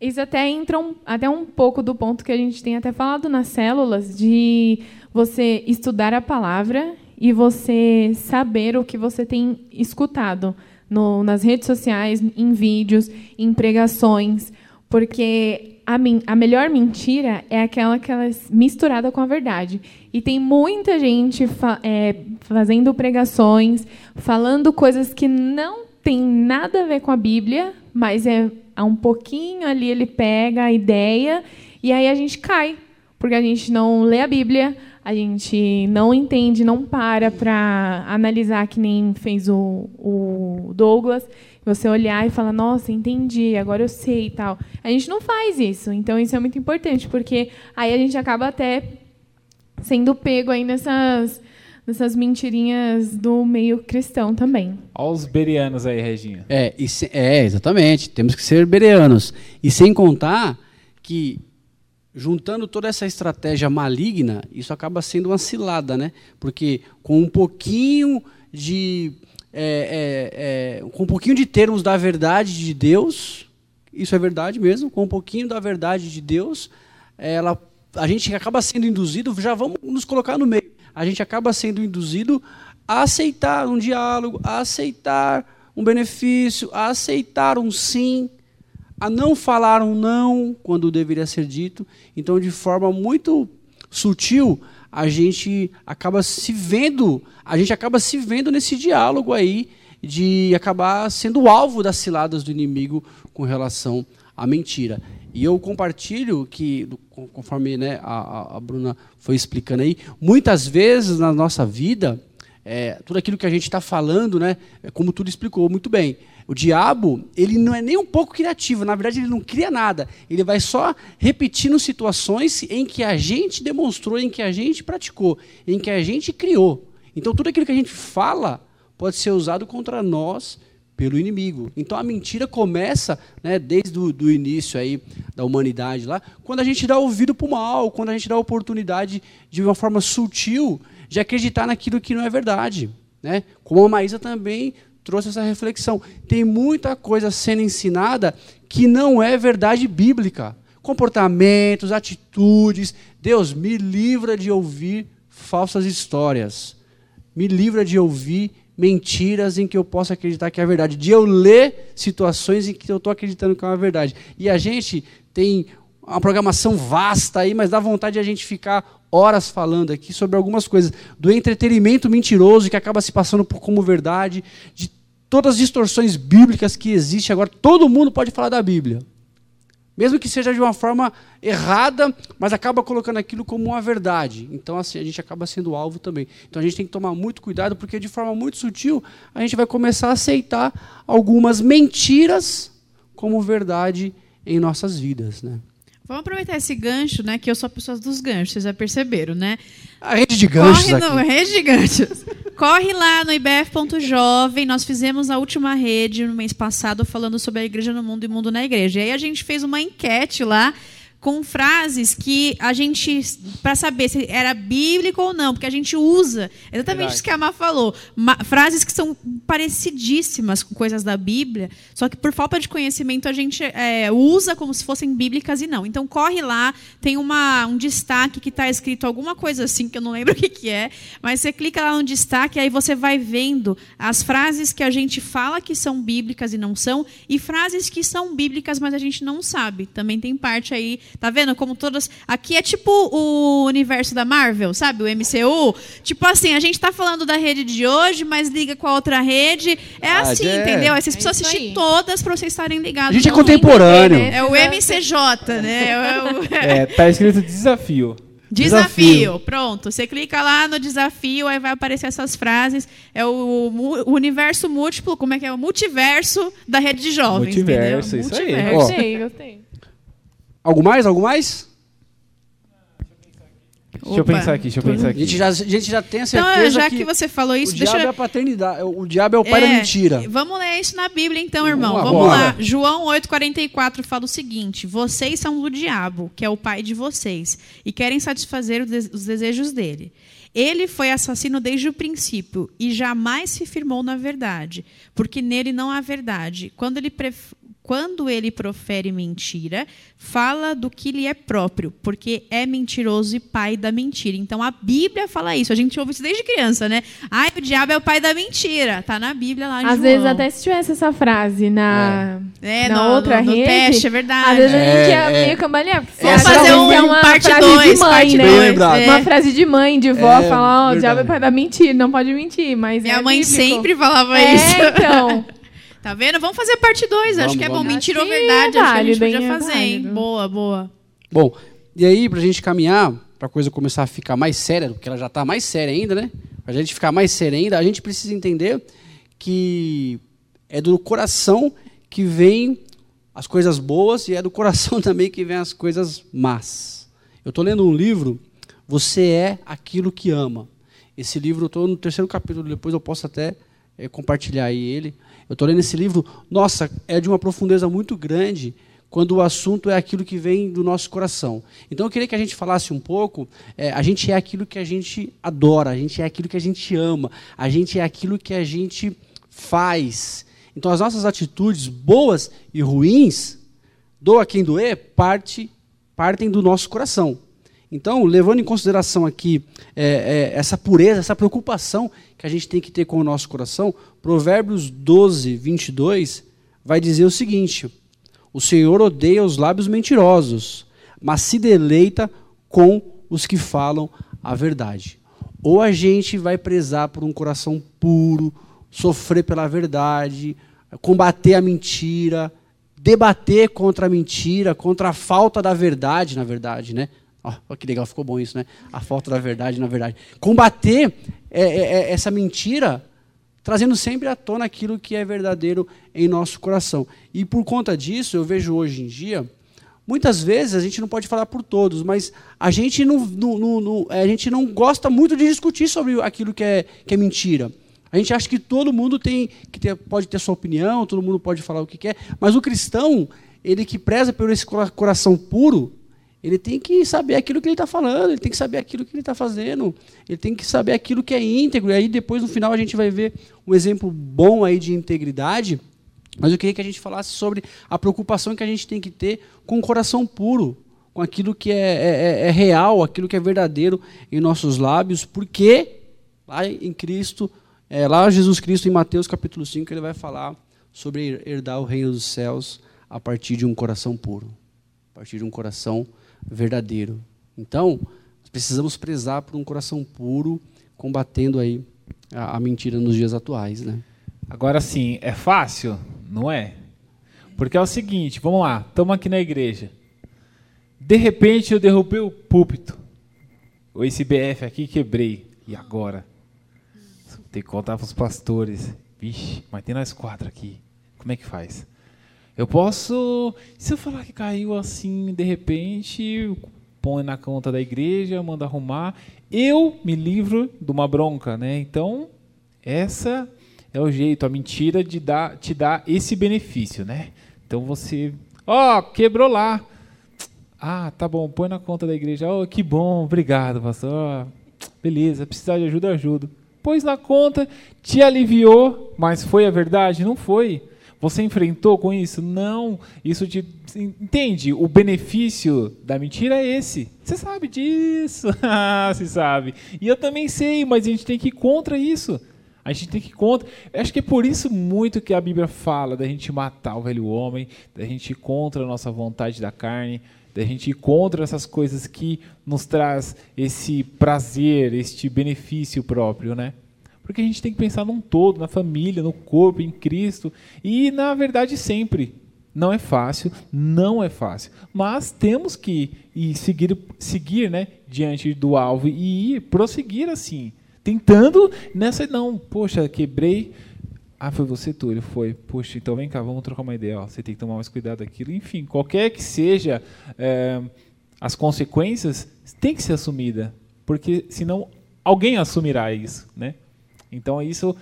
Isso até entra um, até um pouco do ponto que a gente tem até falado nas células, de você estudar a palavra e você saber o que você tem escutado no, nas redes sociais, em vídeos, em pregações, porque a, a melhor mentira é aquela que ela é misturada com a verdade. E tem muita gente fa é, fazendo pregações, falando coisas que não tem nada a ver com a Bíblia, mas é um pouquinho ali ele pega a ideia e aí a gente cai, porque a gente não lê a Bíblia, a gente não entende, não para para analisar que nem fez o, o Douglas. Você olhar e falar, nossa, entendi, agora eu sei e tal. A gente não faz isso. Então, isso é muito importante, porque aí a gente acaba até sendo pego aí nessas, nessas mentirinhas do meio cristão também. Olha os berianos aí, Reginha. É, se, é, exatamente. Temos que ser berianos. E sem contar que juntando toda essa estratégia maligna, isso acaba sendo uma cilada, né? Porque com um pouquinho de é, é, é, com um pouquinho de termos da verdade de Deus, isso é verdade mesmo, com um pouquinho da verdade de Deus, ela, a gente acaba sendo induzido, já vamos nos colocar no meio, a gente acaba sendo induzido a aceitar um diálogo, a aceitar um benefício, a aceitar um sim, a não falar um não quando deveria ser dito. Então, de forma muito sutil, a gente acaba se vendo, a gente acaba se vendo nesse diálogo aí de acabar sendo alvo das ciladas do inimigo com relação à mentira. E eu compartilho que, conforme né, a, a Bruna foi explicando aí, muitas vezes na nossa vida, é, tudo aquilo que a gente está falando, né, é como tudo explicou muito bem, o diabo, ele não é nem um pouco criativo, na verdade ele não cria nada. Ele vai só repetindo situações em que a gente demonstrou, em que a gente praticou, em que a gente criou. Então tudo aquilo que a gente fala pode ser usado contra nós pelo inimigo. Então a mentira começa, né, desde o do início aí da humanidade lá, quando a gente dá ouvido para o mal, quando a gente dá a oportunidade de uma forma sutil de acreditar naquilo que não é verdade. Né? Como a Maísa também trouxe essa reflexão. Tem muita coisa sendo ensinada que não é verdade bíblica. Comportamentos, atitudes. Deus, me livra de ouvir falsas histórias. Me livra de ouvir mentiras em que eu possa acreditar que é verdade. De eu ler situações em que eu estou acreditando que é uma verdade. E a gente tem uma programação vasta aí, mas dá vontade de a gente ficar horas falando aqui sobre algumas coisas. Do entretenimento mentiroso que acaba se passando por como verdade, de todas as distorções bíblicas que existem agora. Todo mundo pode falar da Bíblia. Mesmo que seja de uma forma errada, mas acaba colocando aquilo como uma verdade. Então, assim, a gente acaba sendo alvo também. Então, a gente tem que tomar muito cuidado, porque de forma muito sutil, a gente vai começar a aceitar algumas mentiras como verdade em nossas vidas. Né? Vamos aproveitar esse gancho, né? Que eu sou a pessoa dos ganchos, vocês já perceberam, né? A rede de ganchos Corre no rede de ganchos. Corre lá no ibf.jovem. Nós fizemos a última rede no mês passado falando sobre a igreja no mundo e mundo na igreja. E aí a gente fez uma enquete lá com frases que a gente para saber se era bíblico ou não, porque a gente usa exatamente Verdade. isso que a Má falou, frases que são parecidíssimas com coisas da Bíblia, só que por falta de conhecimento a gente é, usa como se fossem bíblicas e não. Então corre lá, tem uma, um destaque que está escrito alguma coisa assim que eu não lembro o que, que é, mas você clica lá no destaque aí você vai vendo as frases que a gente fala que são bíblicas e não são e frases que são bíblicas mas a gente não sabe. Também tem parte aí Tá vendo como todas. Aqui é tipo o universo da Marvel, sabe? O MCU. Tipo assim, a gente tá falando da rede de hoje, mas liga com a outra rede. É Ah, assim, é. entendeu? Aí vocês É precisam assistir aí. todas pra vocês estarem ligados. A gente é contemporâneo. entender, né? É o MCJ, né? É o- É, tá escrito desafio. Desafio. Pronto. Você clica lá no desafio, aí vai aparecer essas frases. É o, o universo múltiplo, como é que é? O multiverso da rede de jovens. Multiverso, entendeu? isso aí. Multiverso. Ó. Gostei, gostei. Algo mais? Algo mais? Deixa eu pensar aqui, deixa eu pensar A aqui. gente já, a gente já tem a Então, certeza já que, que, você falou isso, o deixa diabo é a paternidade. O diabo é o pai da É, mentira. Vamos ler isso na Bíblia, então, irmão. Vamos Vamos, lá. João 8,44 fala o seguinte: Vocês são do diabo, que é o pai de vocês, e querem satisfazer os desejos dele. Ele foi assassino desde o princípio e jamais se firmou na verdade, porque nele não há verdade. Quando ele, pref- quando ele profere mentira, fala do que lhe é próprio, porque é mentiroso e pai da mentira. Então a Bíblia fala isso. A gente ouve isso desde criança, né? Ai, o diabo é o pai da mentira. Tá na Bíblia lá em Às João. vezes, até se tivesse essa frase na, É, na no- outra no, no rede, teste, é às verdade. vezes a gente É, ia é. meio cambalear. porque Vamos fazer um é uma parte frase dois, de mãe, parte né? Bem dois. lembrado. É. Uma frase de mãe, de vó, É, falar, ó, o diabo é pai da mentira, não pode mentir, mas Minha é mãe bíblico. sempre falava É, isso. então. Tá vendo? Vamos fazer parte 2. Acho Vamos, que é bom. vamos. Mentira ou Acho verdade. é Acho que a gente podia? É fazer, hein? Boa, boa. Bom, e aí, pra gente caminhar, pra coisa começar a ficar mais séria, porque ela já tá mais séria ainda, né? Pra gente ficar mais séria ainda, a gente precisa entender que é do coração que vem as coisas boas e é do coração também que vem as coisas más. Eu tô lendo um livro, Você é aquilo que ama. Esse livro, eu tô no terceiro capítulo, depois eu posso até eh, compartilhar aí ele. Eu tô lendo esse livro, nossa, é de uma profundeza muito grande quando o assunto é aquilo que vem do nosso coração. Então eu queria que a gente falasse um pouco, eh, a gente é aquilo que a gente adora, a gente é aquilo que a gente ama, a gente é aquilo que a gente faz. Então as nossas atitudes boas e ruins, doa quem doer, parte, partem do nosso coração. Então, levando em consideração aqui é, é, essa pureza, essa preocupação que a gente tem que ter com o nosso coração, Provérbios 12, 22 vai dizer o seguinte: O Senhor odeia os lábios mentirosos, mas se deleita com os que falam a verdade. Ou a gente vai prezar por um coração puro, sofrer pela verdade, combater a mentira, debater contra a mentira, contra a falta da verdade, na verdade, né? Ó, que legal, ficou bom isso, né? A falta da verdade, na verdade. Combater é, é, é, essa mentira, trazendo sempre à tona aquilo que é verdadeiro em nosso coração. E por conta disso, eu vejo hoje em dia, muitas vezes a gente não pode falar por todos, mas a gente não, não- a gente não gosta muito de discutir sobre aquilo que é, que é mentira. A gente acha que todo mundo tem que ter, pode ter sua opinião, todo mundo pode falar o que quer, mas o cristão, ele que preza por esse cora- coração puro, ele tem que saber aquilo que ele está falando, ele tem que saber aquilo que ele está fazendo, ele tem que saber aquilo que é íntegro. E aí depois no final a gente vai ver um exemplo bom aí de integridade. Mas eu queria que a gente falasse sobre a preocupação que a gente tem que ter com o coração puro, com aquilo que é, é- é- é real, aquilo que é verdadeiro em nossos lábios, porque lá em Cristo, é, lá Jesus Cristo em Mateus capítulo 5, ele vai falar sobre herdar o reino dos céus a partir de um coração puro, a partir de um coração verdadeiro. Então, precisamos prezar por um coração puro, combatendo aí a, a mentira nos dias atuais, né? Agora sim, é fácil? Não é? Porque é o seguinte, vamos lá, estamos aqui na igreja. De repente eu derrubei o púlpito. O ICBF aqui quebrei. E agora? Tem que contar para os pastores. Vixe, mas tem nós quatro aqui. Como é que faz? Eu posso. Se eu falar que caiu assim, de repente, põe na conta da igreja, manda arrumar. Eu me livro de uma bronca, né? Então, essa é o jeito, a mentira de dar, te dar esse benefício, né? Então você. Ó, oh, quebrou lá. Ah, tá bom, põe na conta da igreja. Oh, que bom, obrigado, pastor. Oh, beleza, precisar de ajuda, ajudo. Pôs na conta, te aliviou, mas foi a verdade? Não foi. Você enfrentou com isso? Não. Isso te. Entende? O benefício da mentira é esse. Você sabe disso. Você sabe. E eu também sei, mas a gente tem que ir contra isso. A gente tem que ir contra. Acho que é por isso muito que a Bíblia fala da gente matar o velho homem, da gente ir contra a nossa vontade da carne, da gente ir contra essas coisas que nos traz esse prazer, este benefício próprio, né? Porque a gente tem que pensar num todo, na família, no corpo, em Cristo. E, na verdade, sempre. Não é fácil, não é fácil. Mas temos que ir seguir, seguir né, diante do alvo e ir, prosseguir assim. Tentando nessa. Não, poxa, quebrei. Ah, foi você, Túlio? Foi. Poxa, então vem cá, vamos trocar uma ideia. Ó, você tem que tomar mais cuidado daquilo. Enfim, qualquer que seja é, as consequências, tem que ser assumida. Porque senão alguém assumirá isso, né? Então é isso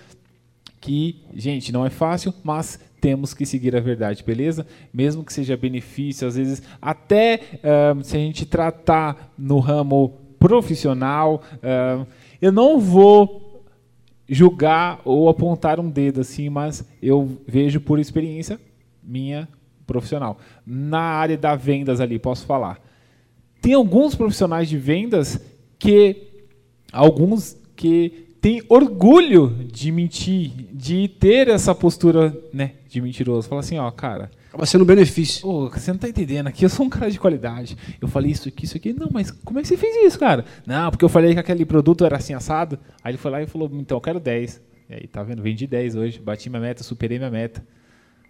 que, gente, não é fácil, mas temos que seguir a verdade, beleza? Mesmo que seja benefício, às vezes, até uh, se a gente tratar no ramo profissional, uh, eu não vou julgar ou apontar um dedo assim, mas eu vejo por experiência minha profissional. Na área da vendas ali, posso falar. Tem alguns profissionais de vendas que alguns que tem orgulho de mentir, de ter essa postura né, de mentiroso. Fala assim, ó, cara. Acaba sendo um benefício. Oh, você não tá entendendo, aqui eu sou um cara de qualidade. Eu falei isso aqui, isso aqui. Não, mas como é que você fez isso, cara? Não, porque eu falei que aquele produto era assim assado. Aí ele foi lá e falou, então eu quero 10. E aí, tá vendo? Vendi 10 hoje, bati minha meta, superei minha meta.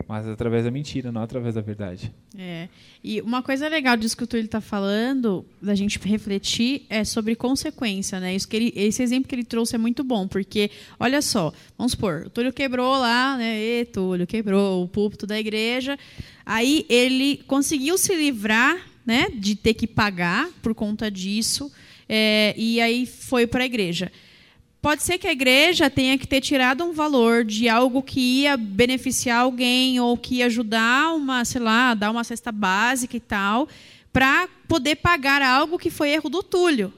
Mas através da mentira, não através da verdade. É. E uma coisa legal disso que o Túlio está falando, da gente refletir, é sobre consequência, né? Isso que ele, esse exemplo que ele trouxe é muito bom, porque, olha só, vamos supor, o Túlio quebrou lá, né? E Túlio quebrou o púlpito da igreja. Aí ele conseguiu se livrar né, de ter que pagar por conta disso, é, e aí foi para a igreja. Pode ser que a igreja tenha que ter tirado um valor de algo que ia beneficiar alguém ou que ia ajudar uma, sei lá, dar uma cesta básica e tal, para poder pagar algo que foi erro do Túlio.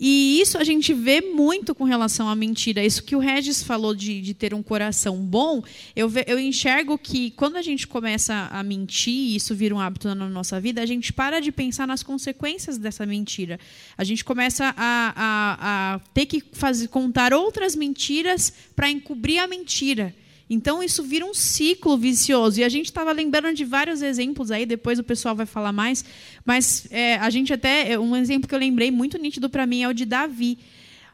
E isso a gente vê muito com relação à mentira. Isso que o Regis falou de, de ter um coração bom, eu, ve, eu enxergo que quando a gente começa a mentir, e isso vira um hábito na nossa vida, a gente para de pensar nas consequências dessa mentira. A gente começa a, a, a ter que fazer, contar outras mentiras para encobrir a mentira. Então isso vira um ciclo vicioso. E a gente estava lembrando de vários exemplos aí, depois o pessoal vai falar mais. Mas é, a gente até. É, um exemplo que eu lembrei muito nítido para mim é o de Davi.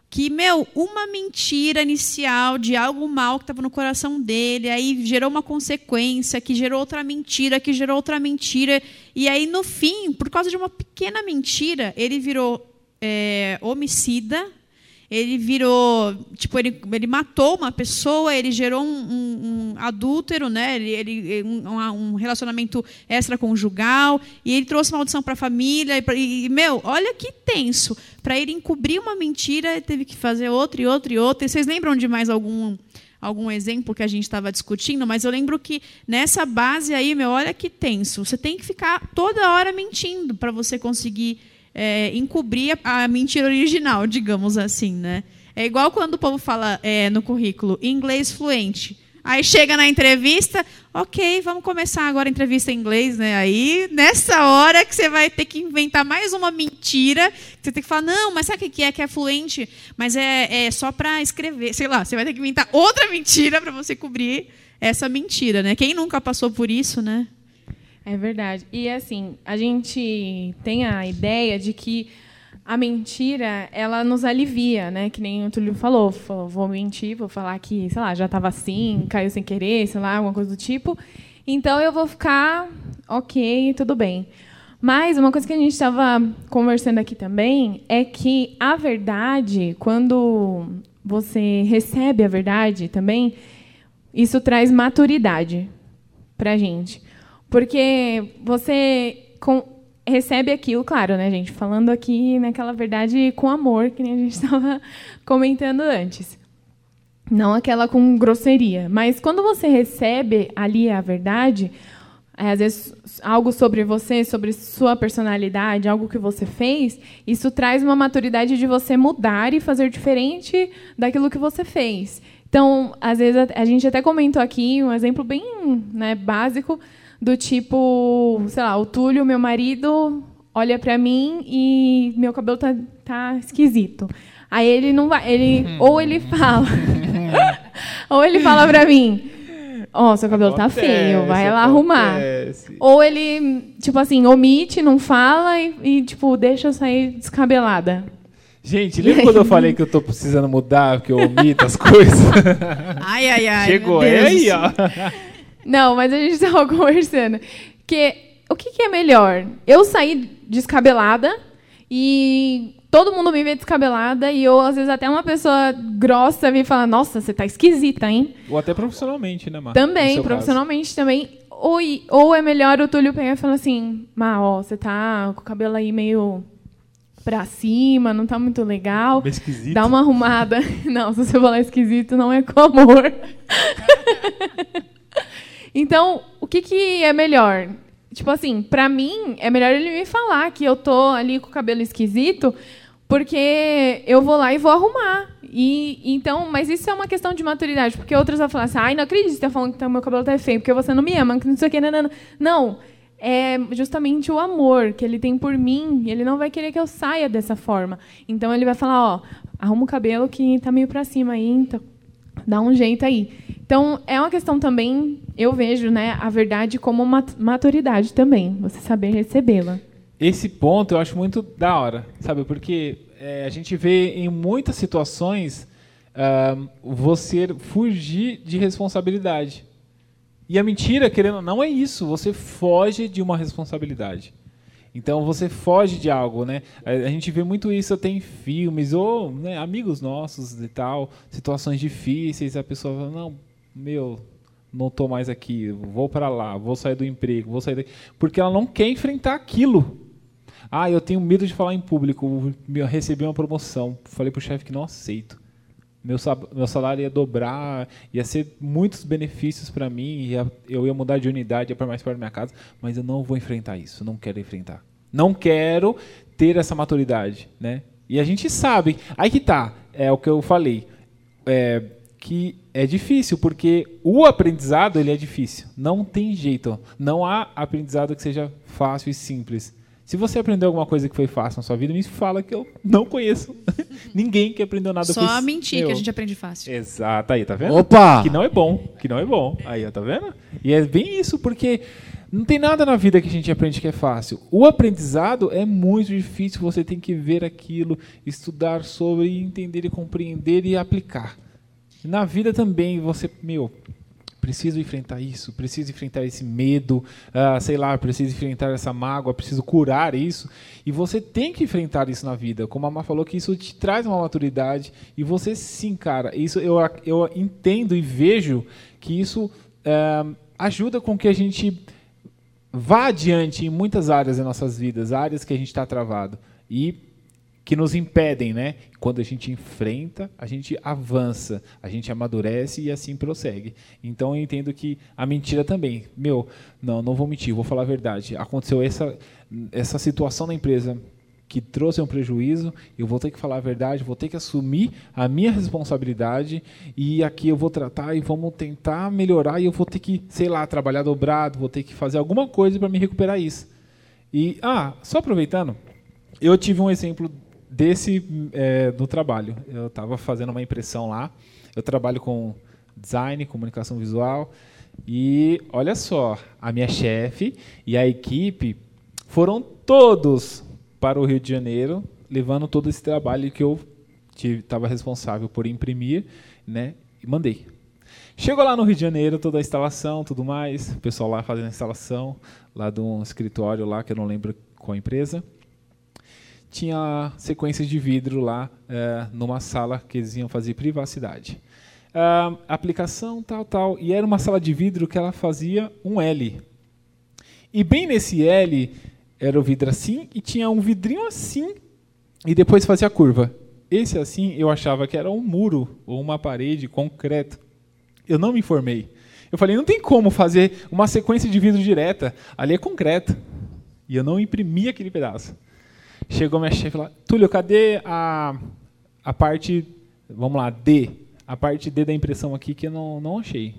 Que, meu, uma mentira inicial de algo mal que estava no coração dele, aí gerou uma consequência, que gerou outra mentira, que gerou outra mentira. E aí, no fim, por causa de uma pequena mentira, ele virou é, homicida, ele virou, tipo, ele, ele matou uma pessoa, ele gerou um, um, um adúltero, né? ele, ele um, um, relacionamento extraconjugal, e ele trouxe maldição para a família. E, e, meu, olha que tenso. Para ele encobrir uma mentira, ele teve que fazer outra e outra e outra. E vocês lembram de mais algum algum exemplo que a gente estava discutindo, mas eu lembro que nessa base aí, meu, olha que tenso. Você tem que ficar toda hora mentindo para você conseguir é, encobrir a, mentira original, digamos assim, né? É igual quando o povo fala é, no currículo inglês fluente. Aí chega na entrevista, ok, vamos começar agora a entrevista em inglês, né? Aí, nessa hora que você vai ter que inventar mais uma mentira, você tem que falar, não, mas sabe o que é que é fluente? Mas é, é só para escrever, sei lá, você vai ter que inventar outra mentira para você cobrir essa mentira, né? Quem nunca passou por isso, né? É verdade. E assim, a gente tem a ideia de que a mentira, ela nos alivia, né? Que nem o Túlio falou, falou, vou mentir, vou falar que, sei lá, já estava assim, caiu sem querer, sei lá, alguma coisa do tipo. Então eu vou ficar ok, tudo bem. Mas uma coisa que a gente estava conversando aqui também é que a verdade, quando você recebe a verdade também, isso traz maturidade para a gente. Porque você com, recebe aquilo, claro, né, gente? Falando aqui naquela verdade com amor, que a gente estava comentando antes. Não aquela com grosseria. Mas quando você recebe ali a verdade, é, às vezes algo sobre você, sobre sua personalidade, algo que você fez, isso traz uma maturidade de você mudar e fazer diferente daquilo que você fez. Então, às vezes a gente até comentou aqui um exemplo bem né, básico do tipo, sei lá, o Túlio, meu marido, olha para mim e meu cabelo tá, tá esquisito. Aí ele não vai, ele ou ele fala, ou ele fala para mim, ó, oh, seu cabelo acontece, tá feio, vai lá arrumar. Ou ele, tipo assim, omite, não fala e, e tipo deixa eu sair descabelada. Gente, lembra quando eu falei que eu tô precisando mudar, que eu omito as coisas? Ai, ai, ai. Chegou, é aí, ó. Não, mas a gente estava conversando. Que, o que, que é melhor? Eu sair descabelada e todo mundo me vê descabelada e eu, às vezes, até uma pessoa grossa me fala, nossa, você tá esquisita, hein? Ou até profissionalmente, né, Marta? Também, profissionalmente caso. também. Ou, ou é melhor o Túlio pegar e falar assim, Má, ó, você tá com o cabelo aí meio pra cima, não tá muito legal. Bem esquisito. Dá uma arrumada. Não, se você falar esquisito, não é com amor. Então, o que, que é melhor? Tipo assim, para mim, é melhor ele me falar que eu tô ali com o cabelo esquisito, porque eu vou lá e vou arrumar. E então, mas isso é uma questão de maturidade, porque outras vão falar assim: "Ai, não acredito você tá falando que meu cabelo tá feio, porque você não me ama, que não sei o que, não, não, não. é justamente o amor que ele tem por mim, ele não vai querer que eu saia dessa forma. Então ele vai falar, ó, arruma o cabelo que tá meio para cima aí, então dá um jeito aí. Então, é uma questão também, eu vejo né, a verdade como uma maturidade também, você saber recebê-la. Esse ponto eu acho muito da hora, sabe? Porque é, a gente vê em muitas situações uh, você fugir de responsabilidade. E a mentira, querendo ou não, é isso. Você foge de uma responsabilidade. Então você foge de algo, né? A gente vê muito isso até em filmes ou né, amigos nossos e tal, situações difíceis, a pessoa fala, não, meu, não estou mais aqui, vou para lá, vou sair do emprego, vou sair daqui, porque ela não quer enfrentar aquilo. Ah, eu tenho medo de falar em público, eu recebi uma promoção, falei para o chefe que não aceito. Meu, meu salário ia dobrar, ia ser muitos benefícios para mim, ia, eu ia mudar de unidade, ia para mais perto da minha casa, mas eu não vou enfrentar isso, não quero enfrentar. Não quero ter essa maturidade, né? E a gente sabe, aí que tá, é o que eu falei, é, que é difícil, porque o aprendizado ele é difícil. Não tem jeito. Não há aprendizado que seja fácil e simples. Se você aprendeu alguma coisa que foi fácil na sua vida, me fala que eu não conheço ninguém que aprendeu nada Só a mentir que a gente aprende fácil. Exato, aí, tá vendo? Opa! Que não é bom, que não é bom. Aí, ó, tá vendo? E é bem isso, porque não tem nada na vida que a gente aprende que é fácil. O aprendizado é muito difícil, você tem que ver aquilo, estudar sobre, entender e compreender e aplicar. Na vida também, você, meu, preciso enfrentar isso, preciso enfrentar esse medo, uh, sei lá, preciso enfrentar essa mágoa, preciso curar isso. E você tem que enfrentar isso na vida. Como a Má falou, que isso te traz uma maturidade. E você sim, cara, isso eu, eu entendo e vejo que isso uh, ajuda com que a gente vá adiante em muitas áreas das nossas vidas, áreas que a gente está travado. E que nos impedem, né? Quando a gente enfrenta, a gente avança, a gente amadurece e assim prossegue. Então eu entendo que a mentira também, meu, não, não vou mentir, vou falar a verdade. Aconteceu essa essa situação na empresa que trouxe um prejuízo, eu vou ter que falar a verdade, vou ter que assumir a minha responsabilidade e aqui eu vou tratar e vamos tentar melhorar e eu vou ter que, sei lá, trabalhar dobrado, vou ter que fazer alguma coisa para me recuperar isso. E ah, só aproveitando, eu tive um exemplo desse é, do trabalho. Eu estava fazendo uma impressão lá. Eu trabalho com design, comunicação visual. E olha só, a minha chefe e a equipe foram todos para o Rio de Janeiro levando todo esse trabalho que eu estava responsável por imprimir, né? E mandei. Chegou lá no Rio de Janeiro, toda a instalação, tudo mais, o pessoal lá fazendo a instalação, lá de um escritório lá, que eu não lembro qual empresa. Tinha sequências de vidro lá, é, numa sala que eles iam fazer privacidade. Uh, aplicação, tal, tal. E era uma sala de vidro que ela fazia um L. E bem nesse L era o vidro assim e tinha um vidrinho assim e depois fazia curva. Esse assim eu achava que era um muro ou uma parede concreto. Eu não me informei. Eu falei, não tem como fazer uma sequência de vidro direta. Ali é concreto. E eu não imprimi aquele pedaço. Chegou minha chefe lá, Túlio, cadê a, a parte, vamos lá, D? a parte D da impressão aqui que eu não, não achei.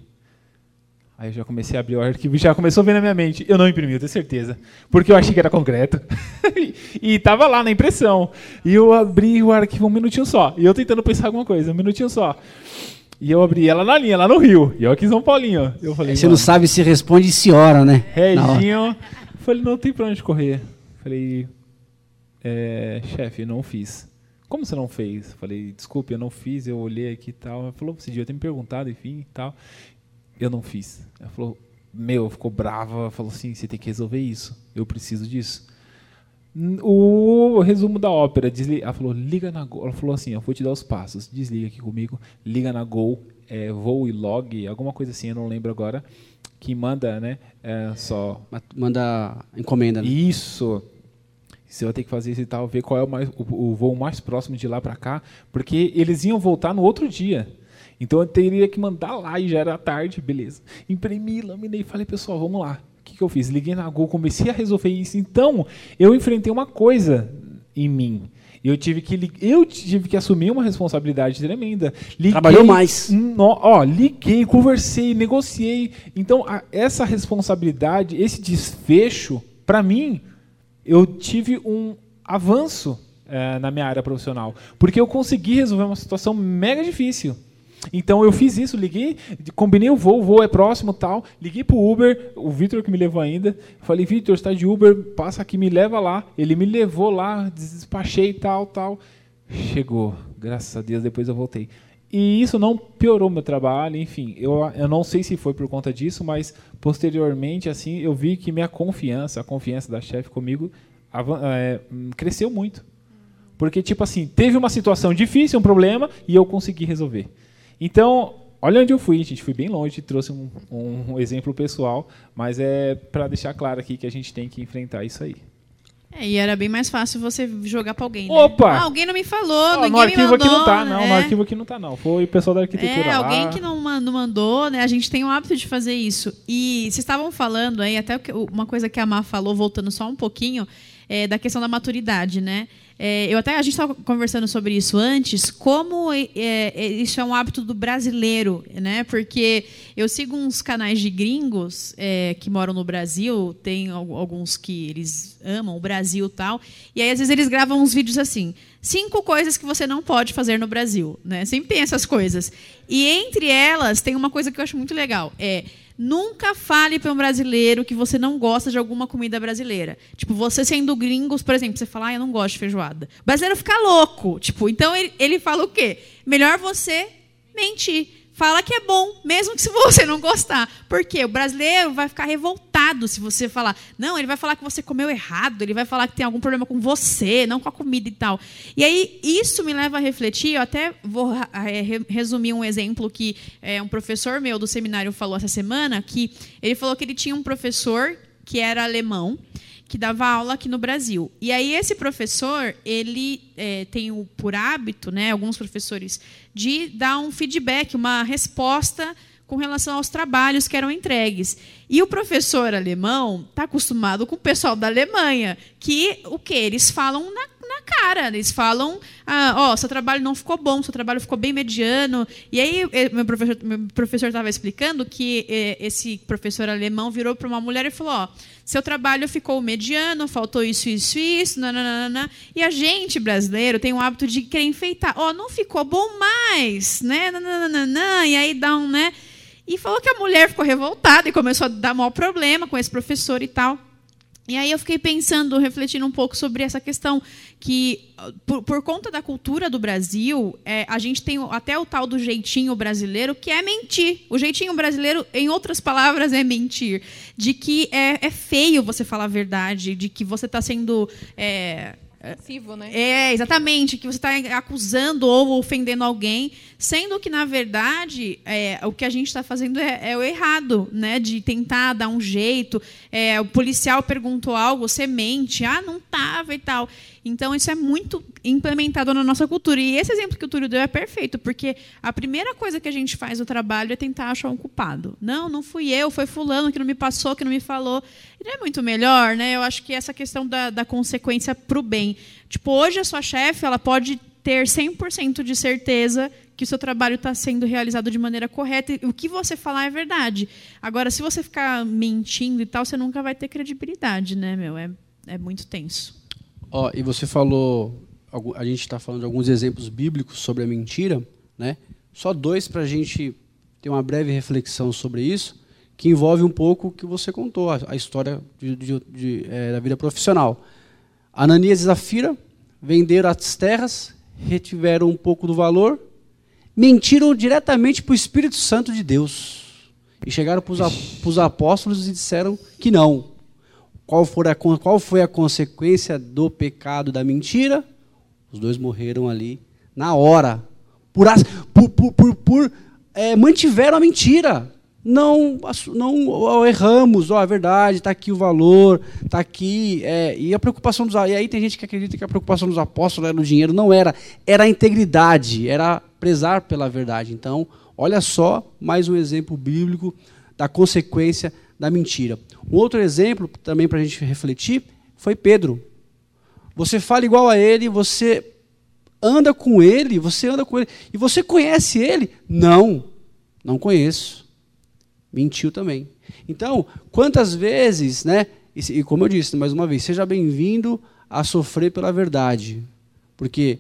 Aí eu já comecei a abrir o arquivo e já começou a ver na minha mente. Eu não imprimi, eu tenho certeza. Porque eu achei que era concreto. e estava lá na impressão. E eu abri o arquivo um minutinho só. E eu tentando pensar alguma coisa, um minutinho só. E eu abri ela na linha, lá no Rio. E eu aqui em São Paulinho. Eu falei, Você não sabe se responde se ora, né? Reginho. Falei, não tem pra onde correr. Falei, é, chefe, não fiz. Como você não fez? Falei, desculpe, eu não fiz, eu olhei aqui e tal. Ela falou, você devia ter me perguntado, enfim e tal. Eu não fiz. Ela falou, meu, ficou brava, falou assim, você tem que resolver isso, eu preciso disso. O resumo da ópera, ela falou, liga na Gol. Ela falou assim, eu vou te dar os passos, desliga aqui comigo, liga na Gol, é, voo e log, alguma coisa assim, eu não lembro agora, que manda, né, é, só... Manda encomenda. Né? Isso, você vai ter que fazer isso e tal, ver qual é o, mais, o, o voo mais próximo de lá para cá, porque eles iam voltar no outro dia. Então eu teria que mandar lá e já era tarde, beleza. Imprimi, laminei, falei, pessoal, vamos lá. O que, que eu fiz? Liguei na Gol, comecei a resolver isso. Então, eu enfrentei uma coisa em mim. Eu tive que eu tive que assumir uma responsabilidade tremenda. Liguei, Trabalhou mais. No, ó, liguei, conversei, negociei. Então, a, essa responsabilidade, esse desfecho, para mim, eu tive um avanço é, na minha área profissional, porque eu consegui resolver uma situação mega difícil. Então eu fiz isso, liguei, combinei o voo, o voo é próximo tal, liguei pro Uber, o Vitor que me levou ainda, falei, Vitor, está de Uber, passa aqui, me leva lá. Ele me levou lá, despachei tal, tal. Chegou, graças a Deus, depois eu voltei. E isso não piorou meu trabalho, enfim, eu, eu não sei se foi por conta disso, mas posteriormente, assim, eu vi que minha confiança, a confiança da chefe comigo, é, cresceu muito. Porque, tipo assim, teve uma situação difícil, um problema, e eu consegui resolver. Então, olha onde eu fui, gente, fui bem longe, trouxe um, um exemplo pessoal, mas é para deixar claro aqui que a gente tem que enfrentar isso aí. É, e era bem mais fácil você jogar pra alguém. Né? Opa! Ah, alguém não me falou, ninguém no arquivo me mandou, aqui não tá, não. É. No arquivo aqui não tá, não. Foi o pessoal da arquitetura. É, lá. alguém que não, não mandou, né? A gente tem o hábito de fazer isso. E vocês estavam falando aí, até uma coisa que a Má falou, voltando só um pouquinho, é, da questão da maturidade, né? É, eu até a gente estava conversando sobre isso antes, como é, é, isso é um hábito do brasileiro, né? Porque eu sigo uns canais de gringos é, que moram no Brasil, tem alguns que eles amam o Brasil tal, e aí às vezes eles gravam uns vídeos assim, cinco coisas que você não pode fazer no Brasil, né? Sempre tem essas coisas. E entre elas tem uma coisa que eu acho muito legal, é Nunca fale para um brasileiro que você não gosta de alguma comida brasileira. Tipo, você sendo gringos, por exemplo, você fala, ah, eu não gosto de feijoada. O brasileiro fica louco. Tipo, então ele, ele fala o quê? Melhor você mentir fala que é bom, mesmo que se você não gostar. Porque o brasileiro vai ficar revoltado se você falar. Não, ele vai falar que você comeu errado, ele vai falar que tem algum problema com você, não com a comida e tal. E aí, isso me leva a refletir. Eu até vou é, resumir um exemplo que é, um professor meu do seminário falou essa semana, que ele falou que ele tinha um professor que era alemão que dava aula aqui no Brasil. E aí esse professor, ele é, tem o, por hábito, né, alguns professores, de dar um feedback, uma resposta com relação aos trabalhos que eram entregues. E o professor alemão está acostumado com o pessoal da Alemanha, que o que eles falam na, na cara, eles falam, ah, ó, seu trabalho não ficou bom, seu trabalho ficou bem mediano. E aí eh, meu professor meu professor estava explicando que eh, esse professor alemão virou para uma mulher e falou, ó, seu trabalho ficou mediano, faltou isso, isso, isso, nananana. E a gente brasileiro tem o hábito de querer enfeitar, ó, não ficou bom mais, né? Nananana, e aí dá um, né? E falou que a mulher ficou revoltada e começou a dar maior problema com esse professor e tal. E aí eu fiquei pensando, refletindo um pouco sobre essa questão que, por, por conta da cultura do Brasil, é, a gente tem até o tal do jeitinho brasileiro, que é mentir. O jeitinho brasileiro, em outras palavras, é mentir. De que é, é feio você falar a verdade, de que você está sendo... É, Passivo, né? é, exatamente, que você está acusando ou ofendendo alguém, sendo que, na verdade, é, o que a gente está fazendo é, é o errado, né? De tentar dar um jeito. É, o policial perguntou algo, você mente, ah, não estava e tal. Então, isso é muito implementado na nossa cultura. E esse exemplo que o Túlio deu é perfeito, porque a primeira coisa que a gente faz no trabalho é tentar achar um culpado. Não, não fui eu, foi fulano que não me passou, que não me falou. E não é muito melhor, né? Eu acho que essa questão da, da consequência para o bem. Tipo, hoje a sua chefe, ela pode ter 100% de certeza que o seu trabalho está sendo realizado de maneira correta e o que você falar é verdade. Agora, se você ficar mentindo e tal, você nunca vai ter credibilidade, né, meu? É, é muito tenso. Ó, e você falou, a gente está falando de alguns exemplos bíblicos sobre a mentira, né? Só dois para a gente ter uma breve reflexão sobre isso, que envolve um pouco o que você contou, a, história de- de- de, eh, da vida profissional. Ananias e Zafira venderam as terras, retiveram um pouco do valor, mentiram diretamente para o Espírito Santo de Deus. E chegaram para os apóstolos e disseram que não. Qual, for a, qual foi a consequência do pecado da mentira? Os dois morreram ali na hora. Por, por, por, por- eh, mantiveram a mentira. Não, não erramos, ó, é verdade, está aqui o valor, está aqui. é, e a preocupação dos. E aí tem gente que acredita que a preocupação dos apóstolos era o dinheiro. Não era. Era a integridade, era prezar pela verdade. Então, olha só mais um exemplo bíblico da consequência da mentira. Um outro exemplo, também para a gente refletir, foi Pedro. Você fala igual a ele, você anda com ele, você anda com ele, e você conhece ele? Não, não conheço. Mentiu também. Então, quantas vezes, né? E, e como eu disse mais uma vez, seja bem-vindo a sofrer pela verdade. Porque,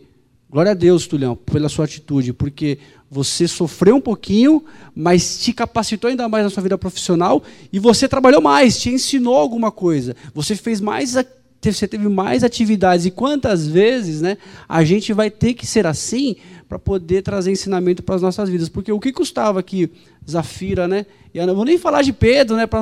glória a Deus, Tulhão, pela sua atitude, porque você sofreu um pouquinho, mas te capacitou ainda mais na sua vida profissional e você trabalhou mais, te ensinou alguma coisa. Você fez mais. Você teve mais atividades. E quantas vezes né, a gente vai ter que ser assim para poder trazer ensinamento para as nossas vidas? Porque o que custava aqui, Zafira, né? E eu não vou nem falar de Pedro, né? Para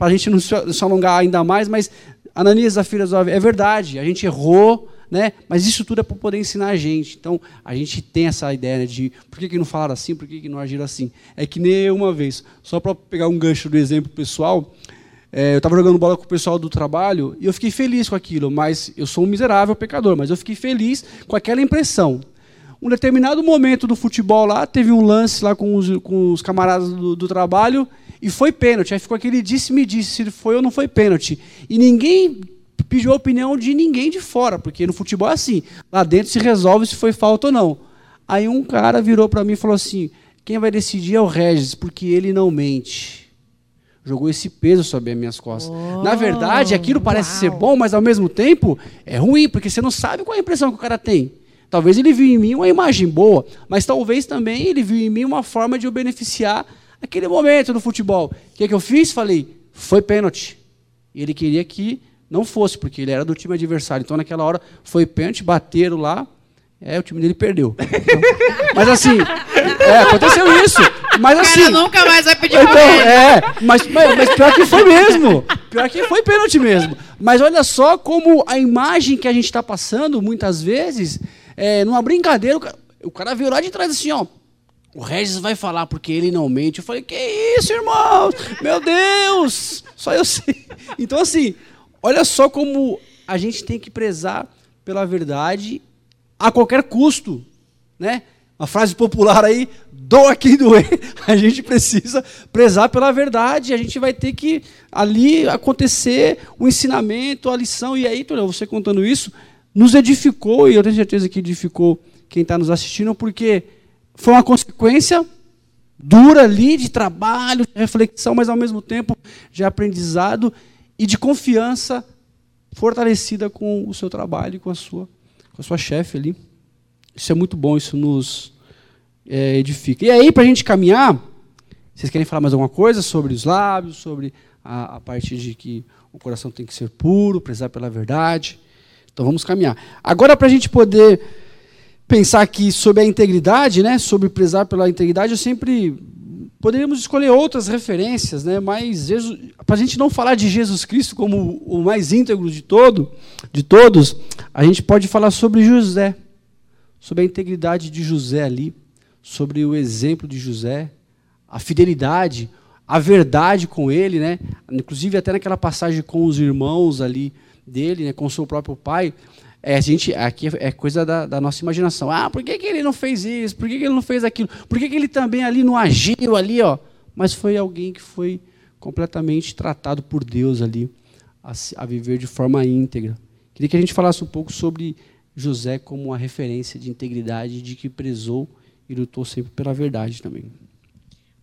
a gente não se, alongar ainda mais, mas Ananias, Zafira, é verdade, a gente errou, né? Mas isso tudo é para poder ensinar a gente. Então, a gente tem essa ideia né, de por que, que não falaram assim, por que, que não agiram assim. É que nem uma vez, só para pegar um gancho do exemplo pessoal, é, eu estava jogando bola com o pessoal do trabalho e eu fiquei feliz com aquilo, mas eu sou um miserável pecador, mas eu fiquei feliz com aquela impressão. Um determinado momento do futebol lá, teve um lance lá com os, com os camaradas do, do trabalho e foi pênalti. Aí ficou aquele disse-me disse se foi ou não foi pênalti. E ninguém pediu a opinião de ninguém de fora, porque no futebol é assim, lá dentro se resolve se foi falta ou não. Aí um cara virou para mim e falou assim: quem vai decidir é o Regis, porque ele não mente jogou esse peso sobre as minhas costas. Na verdade, aquilo parece uau. ser bom, mas ao mesmo tempo é ruim, porque você não sabe qual é a impressão que o cara tem. Talvez ele viu em mim uma imagem boa, mas talvez também ele viu em mim uma forma de eu beneficiar aquele momento do futebol. O que, que eu fiz? Falei, foi pênalti. E ele queria que não fosse, porque ele era do time adversário. Então, naquela hora, foi pênalti, bateram lá, é, o time dele perdeu. Então, mas assim, é, aconteceu isso. Mas O assim. cara nunca mais vai pedir Então, é, mas, mas, mas pior que foi mesmo. Pior que foi pênalti mesmo. Mas olha só como a imagem que a gente está passando, muitas vezes, é, numa brincadeira, o cara, o cara veio lá de trás assim, ó. O Regis vai falar porque ele não mente. Eu falei, que isso, irmãos? Meu Deus! Só eu sei. Então, assim, olha só como a gente tem que prezar pela verdade a qualquer custo, né? Uma frase popular aí, doa quem doer. A gente precisa prezar pela verdade. A gente vai ter que ali acontecer o ensinamento, a lição. E aí, Túlio, você contando isso, nos edificou, e eu tenho certeza que edificou quem está nos assistindo, porque foi uma consequência dura ali de trabalho, de reflexão, mas ao mesmo tempo de aprendizado e de confiança fortalecida com o seu trabalho e com a sua, com a sua chefe ali. Isso é muito bom, isso nos é, edifica. E aí, para a gente caminhar, vocês querem falar mais alguma coisa sobre os lábios, sobre a, a parte de que o coração tem que ser puro, prezar pela verdade. Então vamos caminhar. Agora, para a gente poder pensar aqui sobre a integridade, né, sobre prezar pela integridade, eu sempre poderíamos escolher outras referências, né, mas para a gente não falar de Jesus Cristo como o mais íntegro de todo, de todos, a gente pode falar sobre José, sobre a integridade de José ali, sobre o exemplo de José, a fidelidade, a verdade com ele, né? Inclusive até naquela passagem com os irmãos ali dele, né, com seu próprio pai, é, a gente, aqui é coisa da, da, nossa imaginação. Ah, por que, que ele não fez isso? Por que, que ele não fez aquilo? Por que, que ele também ali não agiu ali, ó? Mas foi alguém que foi completamente tratado por Deus ali a, a viver de forma íntegra. Queria que a gente falasse um pouco sobre José como uma referência de integridade, de que prezou e lutou sempre pela verdade também.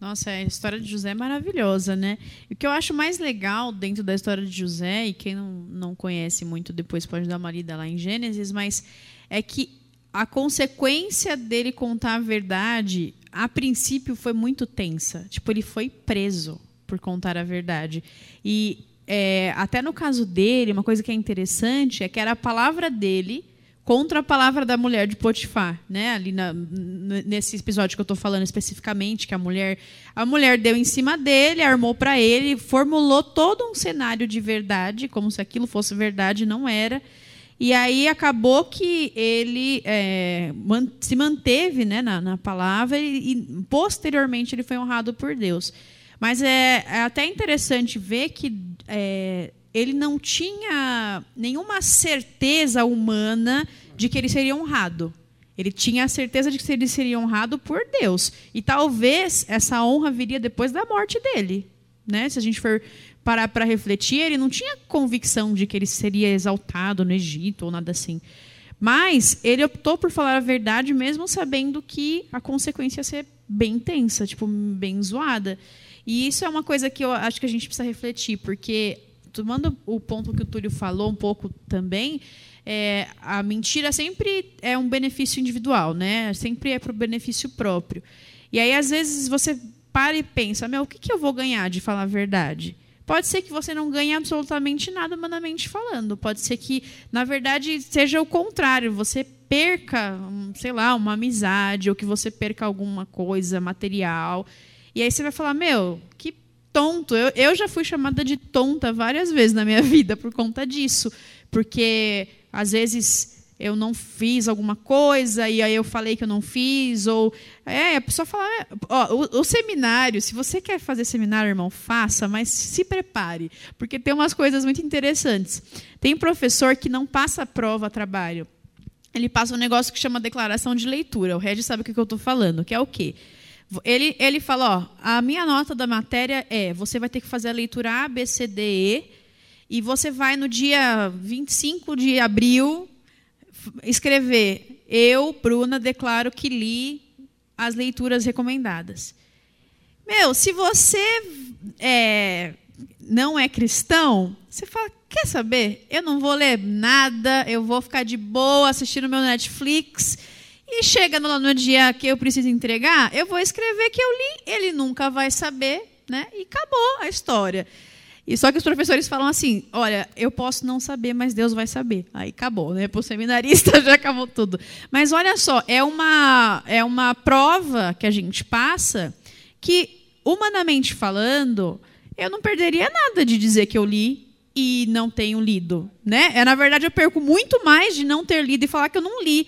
Nossa, a história de José é maravilhosa, né? O que eu acho mais legal dentro da história de José, e quem não, não conhece muito depois pode dar uma lida lá em Gênesis, mas é que a consequência dele contar a verdade, a princípio, foi muito tensa. Tipo, ele foi preso por contar a verdade. E é, até no caso dele, uma coisa que é interessante é que era a palavra dele contra a palavra da mulher de Potifar, né? Ali na, nesse episódio que eu estou falando especificamente, que a mulher, a mulher deu em cima dele, armou para ele, formulou todo um cenário de verdade, como se aquilo fosse verdade, não era. E aí acabou que ele é, se manteve né, na, na palavra e, e, posteriormente ele foi honrado por Deus. Mas é, é até interessante ver que é, ele não tinha nenhuma certeza humana de que ele seria honrado. Ele tinha a certeza de que ele seria honrado por Deus. E talvez essa honra viria depois da morte dele. Né? Se a gente for parar para refletir, ele não tinha convicção de que ele seria exaltado no Egito ou nada assim. Mas ele optou por falar a verdade, mesmo sabendo que a consequência ia ser bem tensa, tipo, bem zoada. E isso é uma coisa que eu acho que a gente precisa refletir, porque tomando o ponto que o Túlio falou um pouco também, é, a mentira sempre é um benefício individual, né? Sempre é para o benefício próprio. E aí, às vezes, você para e pensa, meu, o que, que eu vou ganhar de falar a verdade? Pode ser que você não ganhe absolutamente nada humanamente falando. Pode ser que, na verdade, seja o contrário. Você perca, sei lá, uma amizade, ou que você perca alguma coisa material. E aí você vai falar, meu, que tonto. Eu, eu já fui chamada de tonta várias vezes na minha vida por conta disso. Porque, às vezes, eu não fiz alguma coisa e aí eu falei que eu não fiz. Ou. É, a pessoa fala. É, o, o, seminário, se você quer fazer seminário, irmão, faça, mas se prepare. Porque tem umas coisas muito interessantes. Tem professor que não passa prova trabalho. Ele passa um negócio que chama declaração de leitura. O Regis sabe o que eu estou falando, que é o quê? Ele, ele fala, ó, a minha nota da matéria é, você vai ter que fazer a leitura A, B, C, D, E, e você vai no dia 25 de abril escrever, eu, Bruna, declaro que li as leituras recomendadas. Meu, se você é, não é cristão, você fala, quer saber? Eu não vou ler nada, eu vou ficar de boa assistindo meu Netflix e chega no, no dia que eu preciso entregar, eu vou escrever que eu li, ele nunca vai saber, né? E acabou a história. E só que os professores falam assim: olha, eu posso não saber, mas Deus vai saber. Aí acabou, né? Para o seminarista já acabou tudo. Mas olha só, é uma, é uma prova que a gente passa que, humanamente falando, eu não perderia nada de dizer que eu li e não tenho lido. Né? É, na verdade, eu perco muito mais de não ter lido e falar que eu não li.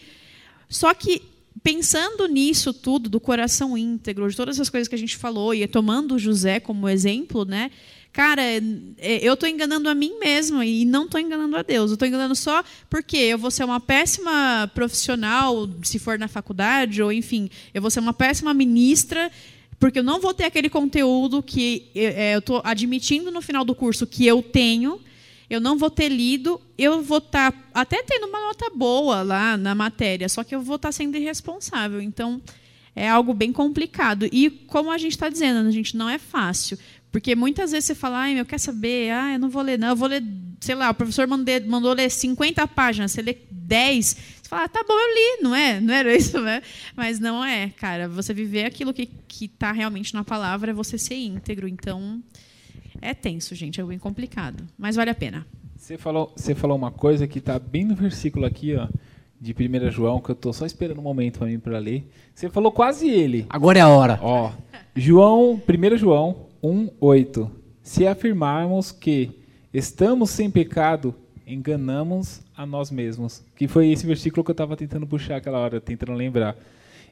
Só que pensando nisso tudo, do coração íntegro, de todas as coisas que a gente falou, e tomando José como exemplo, né? Cara, é, eu estou enganando a mim mesma e não estou enganando a Deus. Eu estou enganando só porque eu vou ser uma péssima profissional, se for na faculdade, ou enfim, eu vou ser uma péssima ministra, porque eu não vou ter aquele conteúdo que é, eu estou admitindo no final do curso que eu tenho, eu não vou ter lido, eu vou estar tá até tendo uma nota boa lá na matéria, só que eu vou estar tá sendo irresponsável. Então, é algo bem complicado. E, como a gente está dizendo, a gente não é fácil. Porque muitas vezes você fala, ai, eu quero saber, ah, eu não vou ler, não, eu vou ler, sei lá, o professor mandou, mandou ler 50 páginas, você lê 10, você fala, ah, tá bom, eu li, não é? Não era isso, né? Mas não é, cara. Você viver aquilo que está realmente na palavra é você ser íntegro. Então, É tenso, gente, é bem complicado, mas vale a pena. Você falou, você falou uma coisa que está bem no versículo aqui, ó, de 1 João, que eu estou só esperando um momento para mim para ler. Você falou quase ele. Agora é a hora. Ó, João, 1 João 1:8. Se afirmarmos que estamos sem pecado, enganamos a nós mesmos. Que foi esse versículo que eu estava tentando puxar aquela hora, tentando lembrar.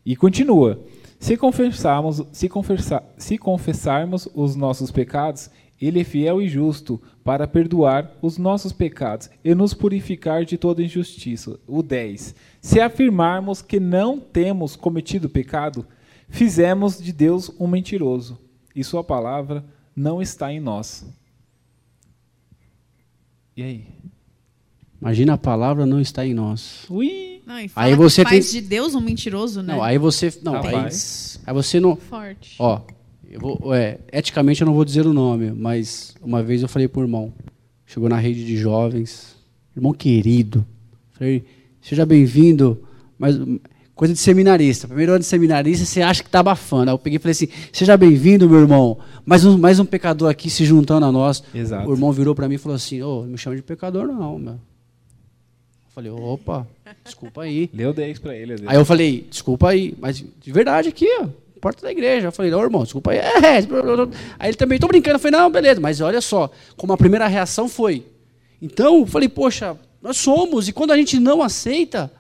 E continua: se confessarmos, se, confessar, se confessarmos os nossos pecados, ele é fiel e justo para perdoar os nossos pecados e nos purificar de toda injustiça. O 10. Se afirmarmos que não temos cometido pecado, fizemos de Deus um mentiroso, e sua palavra não está em nós. E aí? Imagina a palavra não está em nós. Ui! Não, e fala Aí que você faz tem- de Deus um mentiroso, né? Não, aí você. Não, aí, aí você não. Forte. Ó, eu vou, é, eticamente eu não vou dizer o nome, mas uma vez eu falei pro irmão, chegou na rede de jovens, irmão querido, falei, seja bem-vindo, mas coisa de seminarista, primeiro ano de seminarista, você acha que tá abafando. Aí eu peguei e falei assim, seja bem-vindo, meu irmão, mais um, mais um pecador aqui se juntando a nós. Exato. O irmão virou para mim e falou assim, ô, não me chama de pecador não, meu. Eu falei, opa, desculpa aí. Leu 10 para ele. Aí eu falei, desculpa aí, mas de verdade aqui, ó, porta da igreja. Eu falei, ô irmão, desculpa aí. É, aí ele também, tô brincando. Eu falei, não, beleza, mas olha só, como a primeira reação foi. Então, eu falei, poxa, nós somos, e quando a gente não aceita,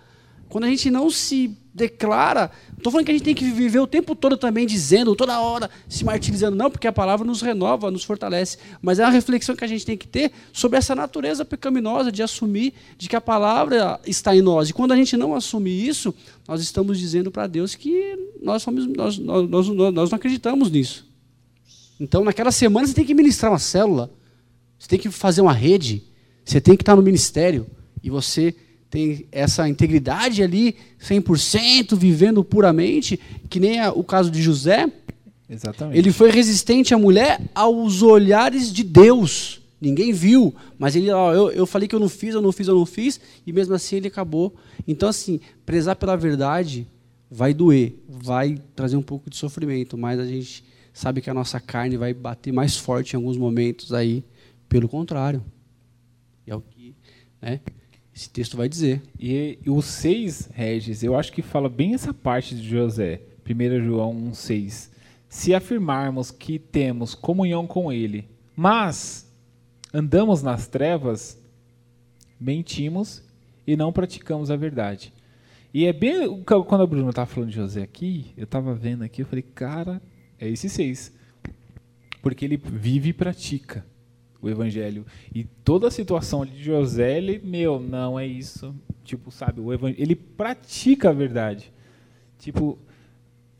quando a gente não se declara, estou falando que a gente tem que viver o tempo todo também dizendo, toda hora, se martirizando, não, porque a palavra nos renova, nos fortalece, mas é uma reflexão que a gente tem que ter sobre essa natureza pecaminosa de assumir de que a palavra está em nós. E quando a gente não assume isso, nós estamos dizendo para Deus que nós, somos, nós, nós, nós, nós não acreditamos nisso. Então, naquela semana, você tem que ministrar uma célula, você tem que fazer uma rede, você tem que estar no ministério, e você tem essa integridade ali, 100%, vivendo puramente, que nem a- o caso de José, Exatamente. ele foi resistente à mulher aos olhares de Deus. Ninguém viu, mas ele, ó, eu, eu falei que eu não fiz, eu não fiz, eu não fiz, e mesmo assim ele acabou. Então, assim, prezar pela verdade vai doer, vai trazer um pouco de sofrimento, mas a gente sabe que a nossa carne vai bater mais forte em alguns momentos aí, pelo contrário. E é o que né, esse texto vai dizer. E, e o 6, Regis, eu acho que fala bem essa parte de José. 1 João 1,6. Se afirmarmos que temos comunhão com Ele, mas andamos nas trevas, mentimos e não praticamos a verdade. E é bem. Quando a Bruna estava falando de José aqui, eu estava vendo aqui, eu falei, cara, é esse 6. Porque ele vive e pratica o evangelho. E toda a situação de José, ele, meu, não é isso. Tipo, sabe, o evangelho, ele pratica a verdade. Tipo,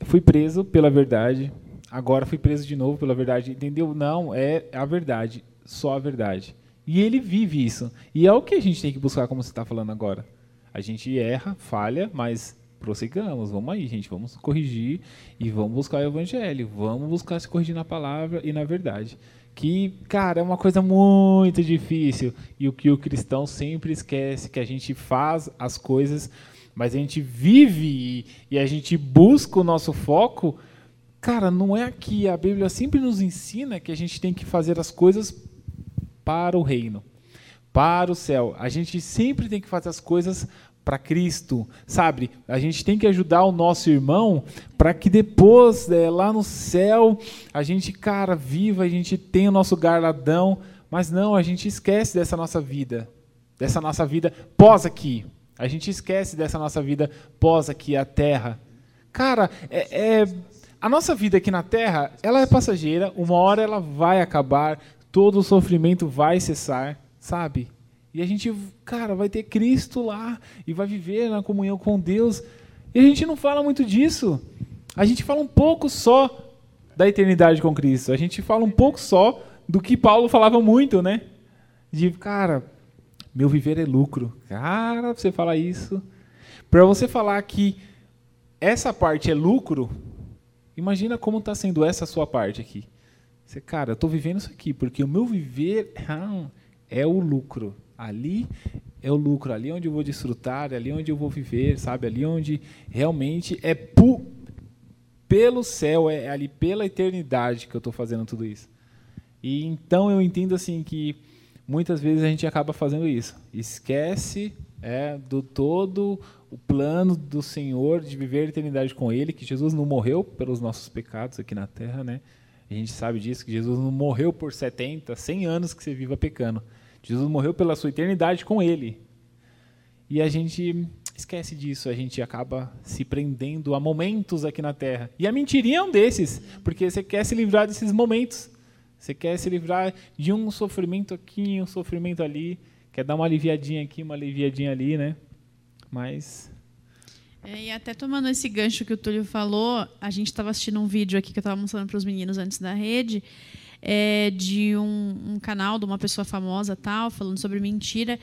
fui preso pela verdade, agora fui preso de novo pela verdade, entendeu? Não, é a verdade, só a verdade. E ele vive isso. E é o que a gente tem que buscar, como você está falando agora. A gente erra, falha, mas prossigamos. Vamos aí, gente. Vamos corrigir e vamos buscar o evangelho. Vamos buscar se corrigir na palavra e na verdade. Que, cara, é uma coisa muito difícil. E o que o cristão sempre esquece, que a gente faz as coisas, mas a gente vive e, a gente busca o nosso foco. Cara, não é aqui. A Bíblia sempre nos ensina que a gente tem que fazer as coisas para o reino, para o céu. A gente sempre tem que fazer as coisas para Cristo, sabe? A gente tem que ajudar o nosso irmão para que depois, né, lá no céu, a gente, cara, viva, a gente tenha o nosso garladão, mas não, a gente esquece dessa nossa vida, dessa nossa vida pós aqui. A gente esquece dessa nossa vida pós aqui, a terra. Cara, é, é- a nossa vida aqui na Terra, ela é passageira, uma hora ela vai acabar, todo o sofrimento vai cessar, sabe? E a gente, cara, vai ter Cristo lá e vai viver na comunhão com Deus. E a gente não fala muito disso. A gente fala um pouco só da eternidade com Cristo. A gente fala um pouco só do que Paulo falava muito, né? De, cara, meu viver é lucro. Cara, você falar isso. Para você falar que essa parte é lucro, imagina como está sendo essa sua parte aqui. Você, cara, eu estou vivendo isso aqui, porque o meu viver ah, é o lucro. Ali é o lucro, ali é onde eu vou desfrutar, ali é onde eu vou viver, sabe? Ali é onde realmente é pelo céu, é ali pela eternidade que eu estou fazendo tudo isso. E então eu entendo assim que muitas vezes a gente acaba fazendo isso. Esquece é, do todo o plano do Senhor de viver a eternidade com Ele, que Jesus não morreu pelos nossos pecados aqui na terra, né? A gente sabe disso, que Jesus não morreu por 70, 100 anos que você viva pecando. Jesus morreu pela sua eternidade com Ele. E a gente esquece disso, a gente acaba se prendendo a momentos aqui na terra. E a mentirinha é um desses, porque você quer se livrar desses momentos. Você quer se livrar de um sofrimento aqui, um sofrimento ali, quer dar uma aliviadinha aqui, uma aliviadinha ali, né? Mas é, e até tomando esse gancho que o Túlio falou, a gente estava assistindo um vídeo aqui que eu estava mostrando para os meninos antes da rede, é, de um, um, canal de uma pessoa famosa tal, falando sobre mentira.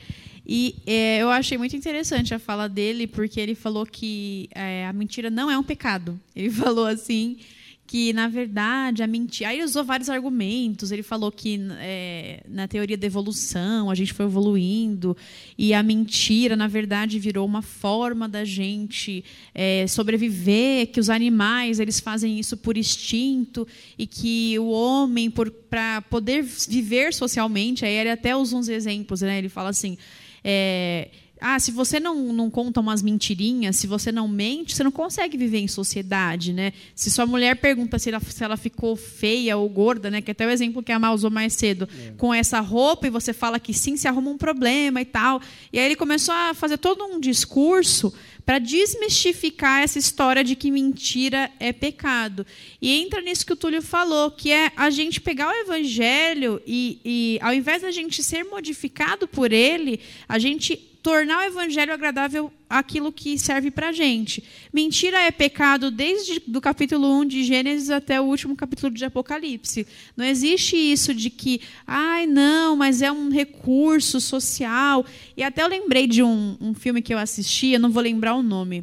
E é, eu achei muito interessante a fala dele, porque ele falou que é, a mentira não é um pecado. Ele falou assim que na verdade a mentira. Aí ele usou vários argumentos. Ele falou que é, na teoria da evolução a gente foi evoluindo e a mentira na verdade virou uma forma da gente é, sobreviver. Que os animais eles fazem isso por instinto e que o homem para poder viver socialmente. Aí ele até usa uns exemplos, né? Ele fala assim. É, ah, se você não, não conta umas mentirinhas, se você não mente, você não consegue viver em sociedade, né? Se sua mulher pergunta se ela, se ela ficou feia ou gorda, né? Que até o exemplo que a Mal usou mais cedo, é. com essa roupa, e você fala que sim, se arruma um problema e tal. E aí ele começou a fazer todo um discurso para desmistificar essa história de que mentira é pecado. E entra nisso que o Túlio falou, que é a gente pegar o evangelho e, e ao invés da gente ser modificado por ele, a gente tornar o evangelho agradável aquilo que serve para a gente. Mentira é pecado desde do capítulo 1 de Gênesis até o último capítulo de Apocalipse. Não existe isso de que, ai, não, mas é um recurso social. E até eu lembrei de um, um filme que eu assisti, eu não vou lembrar o nome.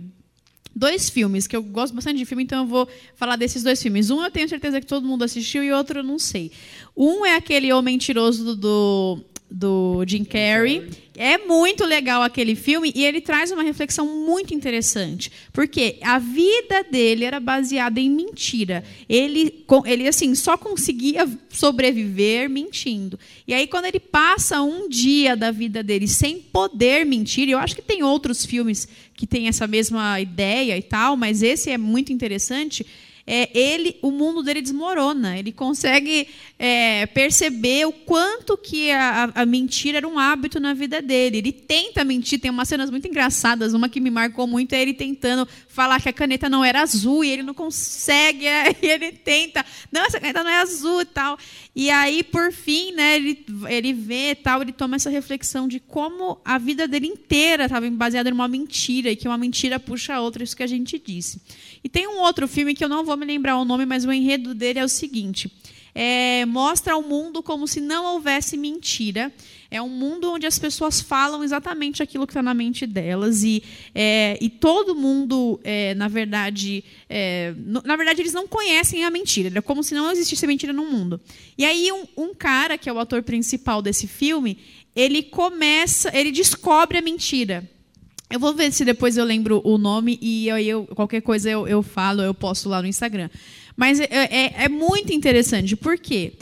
Dois filmes, que eu gosto bastante de filme, então eu vou falar desses dois filmes. Um eu tenho certeza que todo mundo assistiu e outro eu não sei. Um é aquele O Mentiroso do, do Jim Carrey. É muito legal aquele filme e ele traz uma reflexão muito interessante, porque a vida dele era baseada em mentira. Ele, ele assim, só conseguia sobreviver mentindo. E aí quando ele passa um dia da vida dele sem poder mentir, eu acho que tem outros filmes que têm essa mesma ideia e tal, mas esse é muito interessante é, ele, o mundo dele desmorona. Ele consegue é, perceber o quanto que a, a, mentira era um hábito na vida dele. Ele tenta mentir, tem umas cenas muito engraçadas. Uma que me marcou muito é ele tentando falar que a caneta não era azul e ele não consegue. E ele tenta, não, essa caneta não é azul e tal. E aí, por fim, né, ele, ele vê tal, ele toma essa reflexão de como a vida dele inteira estava baseada em uma mentira e que uma mentira puxa a outra, isso que a gente disse. E tem um outro filme que eu não vou me lembrar o nome, mas o enredo dele é o seguinte: é, mostra o mundo como se não houvesse mentira. É um mundo onde as pessoas falam exatamente aquilo que está na mente delas e, é, e todo mundo, é, na verdade, é, na verdade eles não conhecem a mentira. É como se não existisse mentira no mundo. E aí um, um cara que é o ator principal desse filme, ele começa, ele descobre a mentira. Eu vou ver se depois eu lembro o nome e aí eu, qualquer coisa eu, eu falo, eu posto lá no Instagram. Mas é, é, é muito interessante, por quê?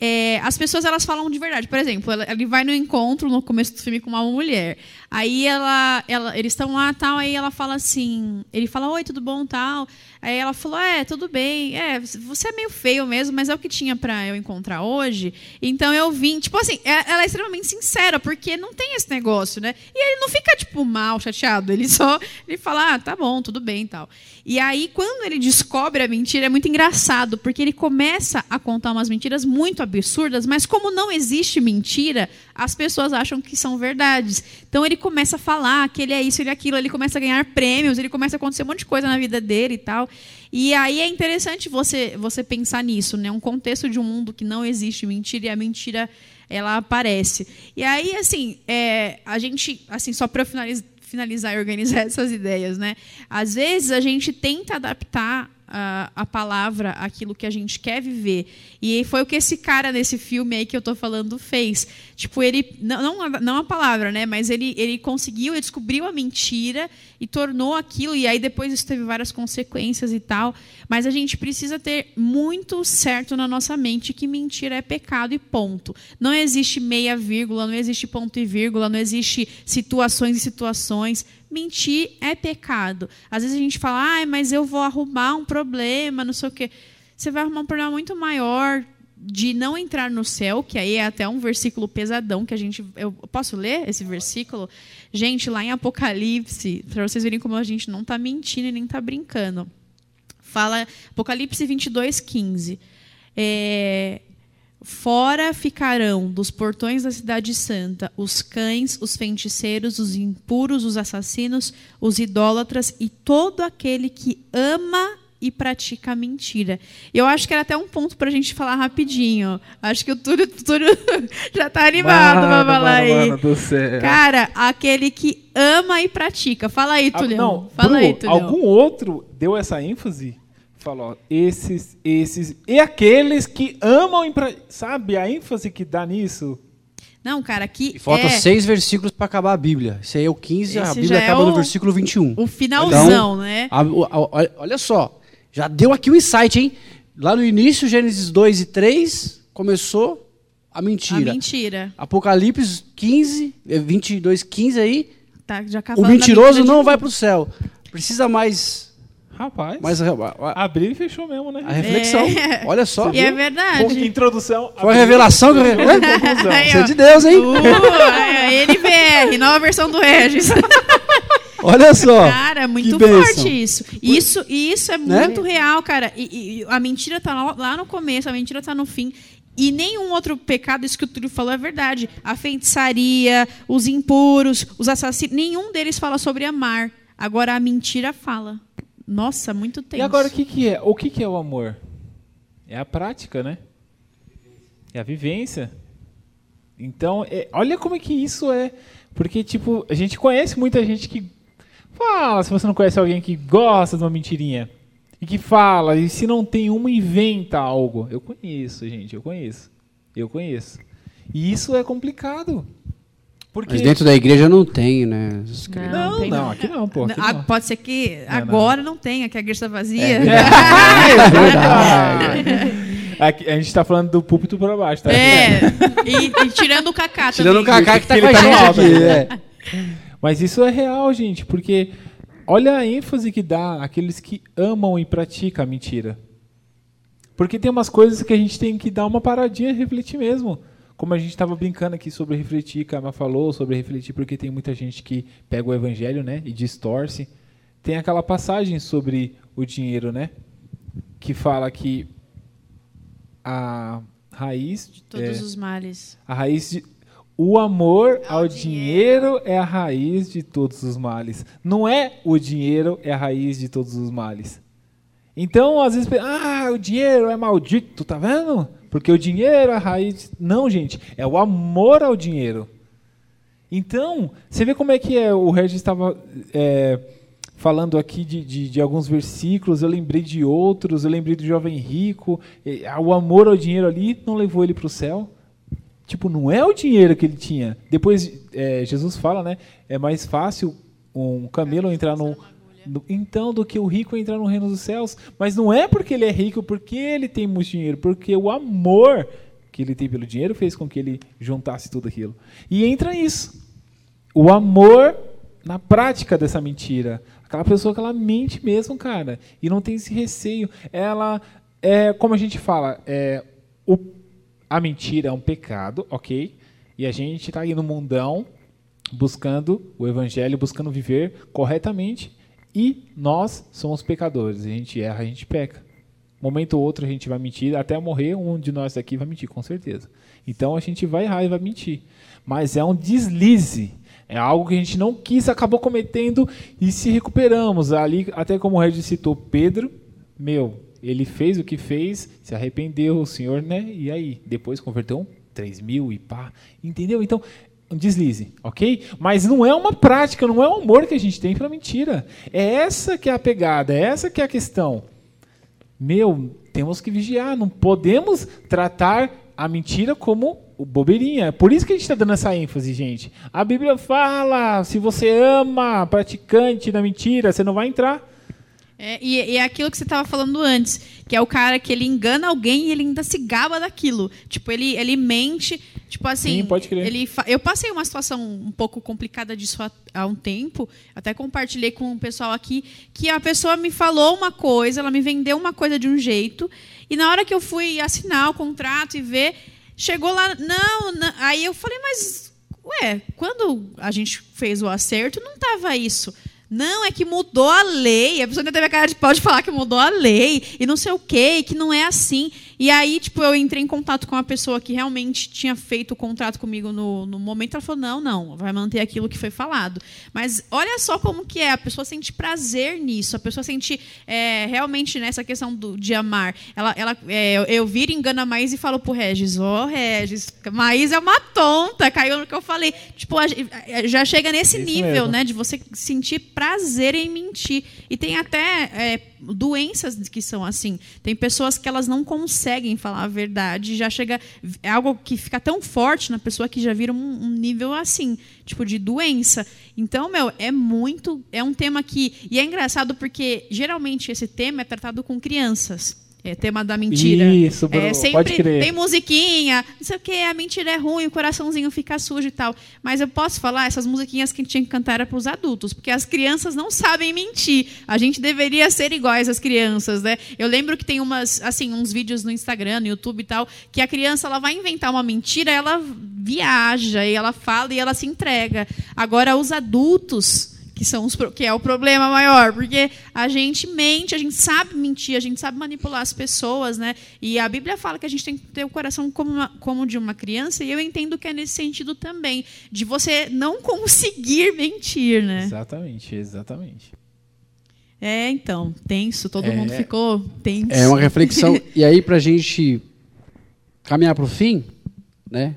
É, as pessoas elas falam de verdade. Por exemplo, ele vai no encontro no começo do filme com uma mulher. Aí ela, ela eles estão lá tal, aí ela fala assim, ele fala oi tudo bom tal. Aí ela falou é tudo bem, é você é meio feio mesmo, mas é o que tinha para eu encontrar hoje. Então eu vim, tipo assim, é, ela é extremamente sincera porque não tem esse negócio, né? E ele não fica tipo mal, chateado. Ele só ele fala ah tá bom tudo bem tal. E aí quando ele descobre a mentira é muito engraçado porque ele começa a contar umas mentiras muito absurdas, mas como não existe mentira, as pessoas acham que são verdades. Então ele começa a falar que ele é isso, ele é aquilo, ele começa a ganhar prêmios, ele começa a acontecer um monte de coisa na vida dele e tal. E aí é interessante você você pensar nisso, né? Um contexto de um mundo que não existe mentira e a mentira ela aparece. E aí assim, é, a gente assim só para finalizar, finalizar e organizar essas ideias, né? Às vezes a gente tenta adaptar a, a palavra aquilo que a gente quer viver. E foi o que esse cara nesse filme aí que eu tô falando fez. Tipo, ele. Não, não a palavra, né? Mas ele, ele conseguiu, ele descobriu a mentira e tornou aquilo. E aí depois isso teve várias consequências e tal. Mas a gente precisa ter muito certo na nossa mente que mentira é pecado e ponto. Não existe meia vírgula, não existe ponto e vírgula, não existe situações e situações mentir é pecado. Às vezes a gente fala, ah, mas eu vou arrumar um problema, não sei o quê. Você vai arrumar um problema muito maior de não entrar no céu, que aí é até um versículo pesadão que a gente. Eu posso ler esse versículo? Gente, lá em Apocalipse, para vocês verem como a gente não está mentindo e nem está brincando. Fala Apocalipse 22, 15. É, Fora ficarão dos portões da cidade santa os cães, os feiticeiros, os impuros, os assassinos, os idólatras e todo aquele que ama e pratica mentira. Eu acho que era até um ponto para a gente falar rapidinho. Acho que o Túlio, Túlio já está animado para falar aí. Cara, aquele que ama e pratica. Fala aí, Túlio. Ah, não, Fala Bru, aí, Túlio. Algum outro deu essa ênfase? Falou, esses, esses e aqueles que amam, sabe a ênfase que dá nisso? Não, cara, aqui. E falta é... seis versículos para acabar a Bíblia. Esse aí é o 15, Esse a Bíblia acaba é o... no versículo 21. O finalzão, então, né? A, a, a, olha só, já deu aqui o um insight, hein? Lá no início, Gênesis 2 e 3, começou a mentira. A mentira. Apocalipse 15, 22, 15 aí. Tá, já o mentiroso não vai para o céu. Precisa mais Rapaz. Mas abriu e fechou mesmo, né? A reflexão. É. Olha só. E é verdade. Pô, introdução. Foi a revelação que eu Você é de Deus, hein? Uh, NVR, nova versão do Regis. Olha só. Cara, muito forte isso. Isso, isso é né? muito real, cara. E, e, a mentira tá lá, lá no começo, a mentira tá no fim. E nenhum outro pecado, isso que o Túlio falou é verdade. A feitiçaria, os impuros, os assassinos, nenhum deles fala sobre amar. Agora a mentira fala. Nossa, muito tempo. E agora o que, que é? O que, que é o amor? É a prática, né? É a vivência. Então, é, olha como é que isso é. Porque, tipo, a gente conhece muita gente que fala, se você não conhece alguém que gosta de uma mentirinha. E que fala, e se não tem uma, inventa algo. Eu conheço, gente, eu conheço. Eu conheço. E isso é complicado. Porque... Mas dentro da igreja não tem, né? Não, não, não, aqui não, pô. Aqui ah, não. Pode ser que agora não, não tenha, que a igreja está vazia. É, é verdade. Aqui, a gente está falando do púlpito para baixo, tá? É, e, e, tirando o Cacá Tirando o Cacá que está com a tá gente aqui. É. Mas isso é real, gente, porque olha a ênfase que dá aqueles que amam e praticam a mentira. Porque tem umas coisas que a gente tem que dar uma paradinha e refletir mesmo como a gente estava brincando aqui sobre refletir, que a Ama falou sobre refletir, porque tem muita gente que pega o evangelho, né, e distorce. Tem aquela passagem sobre o dinheiro, né, que fala que a raiz de todos é, os males. A raiz de o amor ao, ao dinheiro. dinheiro é a raiz de todos os males. Não é o dinheiro é a raiz de todos os males. Então, às vezes, ah, o dinheiro é maldito, tá vendo? Porque o dinheiro é a raiz. Não, gente, é o amor ao dinheiro. Então, você vê como é que é. O Regis estava é, falando aqui de, de, de, alguns versículos, eu lembrei de outros, eu lembrei do jovem rico. O amor ao dinheiro ali não levou ele para o céu. Tipo, não é o dinheiro que ele tinha. Depois, é, Jesus fala, né? É mais fácil um camelo entrar no então, do que o rico entrar no reino dos céus. Mas não é porque ele é rico, porque ele tem muito dinheiro, porque o amor que ele tem pelo dinheiro fez com que ele juntasse tudo aquilo. E entra isso. O amor na prática dessa mentira. Aquela pessoa que ela mente mesmo, cara, e não tem esse receio. Ela é, como a gente fala, é, o, a mentira é um pecado, ok? E a gente está aí no mundão buscando o evangelho, buscando viver corretamente e nós somos pecadores. A gente erra, a gente peca. Momento ou outro a gente vai mentir, até morrer um de nós aqui vai mentir, com certeza. Então a gente vai errar e vai mentir. Mas é um deslize. É algo que a gente não quis, acabou cometendo e se recuperamos. Ali, até como o Regis citou, Pedro, meu, ele fez o que fez, se arrependeu, o Senhor, né? E aí? Depois converteu 3 mil e pá. Entendeu? Então, um deslize, ok? Mas não é uma prática, não é um amor que a gente tem pela mentira. É essa que é a pegada, é essa que é a questão. meu, temos que vigiar, não podemos tratar a mentira como bobeirinha. É por isso que a gente está dando essa ênfase, gente. A Bíblia fala: se você ama praticante da mentira, você não vai entrar. É, e, e, é aquilo que você estava falando antes, que é o cara que ele engana alguém e ele ainda se gaba daquilo. Tipo, ele, ele mente, tipo assim. Sim, pode crer. Ele eu passei uma situação um pouco complicada disso há, há, um tempo, até compartilhei com o pessoal aqui, que a pessoa me falou uma coisa, ela me vendeu uma coisa de um jeito, e na hora que eu fui assinar o contrato e ver, chegou lá, não, não aí eu falei, mas, ué, quando a gente fez o acerto, não estava isso. Não, é que mudou a lei. A pessoa ainda teve a cara de pode falar que mudou a lei e não sei o quê, que não é assim. E aí, tipo, eu entrei em contato com uma pessoa que realmente tinha feito o contrato comigo no, no momento. Ela falou: não, não, vai manter aquilo que foi falado. Mas olha só como que é. A pessoa sente prazer nisso. A pessoa sente é, realmente nessa questão do, de amar. Ela, ela, é, eu, viro engana mais e falo pro Regis: ó, oh, Regis, Maís é uma tonta. Caiu no que eu falei. Tipo, já chega nesse Isso nível, mesmo. né? De você sentir prazer em mentir. E tem até é, doenças que são assim. Tem pessoas que elas não conseguem falar a verdade, já chega. É algo que fica tão forte na pessoa que já vira um, um nível assim, tipo de doença. Então, meu, é muito. É um tema que. E é engraçado porque geralmente esse tema é tratado com crianças. É tema da mentira. Isso, Bruno, é, sempre pode crer. tem musiquinha, não sei o que, a mentira é ruim, o coraçãozinho fica sujo e tal. Mas eu posso falar, essas musiquinhas que a gente tinha que cantar era para os adultos, porque as crianças não sabem mentir. A gente deveria ser iguais às crianças, né? Eu lembro que tem umas, assim, uns vídeos no Instagram, no YouTube e tal, que a criança ela vai inventar uma mentira, ela viaja e ela fala e ela se entrega. Agora os adultos que são os, que é o problema maior, porque a gente mente, a gente sabe mentir, a gente sabe manipular as pessoas, né? E a Bíblia fala que a gente tem que ter o coração como, uma, como de uma criança, e eu entendo que é nesse sentido também, de você não conseguir mentir, né? Exatamente, exatamente. É, então, tenso, todo é, mundo ficou tenso. É uma reflexão. e aí, para a gente caminhar para o fim, né?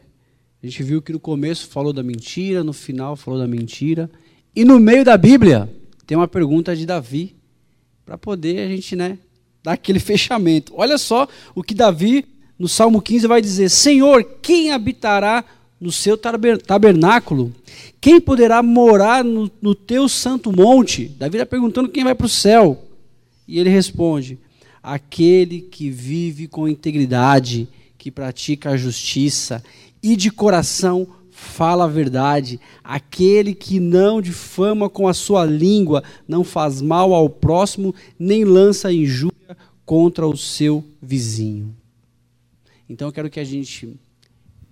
A gente viu que no começo falou da mentira, no final falou da mentira. E no meio da Bíblia tem uma pergunta de Davi, para poder a gente né, dar aquele fechamento. Olha só o que Davi, no Salmo 15, vai dizer: Senhor, quem habitará no seu tabernáculo? Quem poderá morar no, no teu santo monte? Davi está perguntando quem vai para o céu. E ele responde: Aquele que vive com integridade, que pratica a justiça e de coração fala a verdade. Aquele que não difama com a sua língua, não faz mal ao próximo, nem lança injúria contra o seu vizinho. Então eu quero que a gente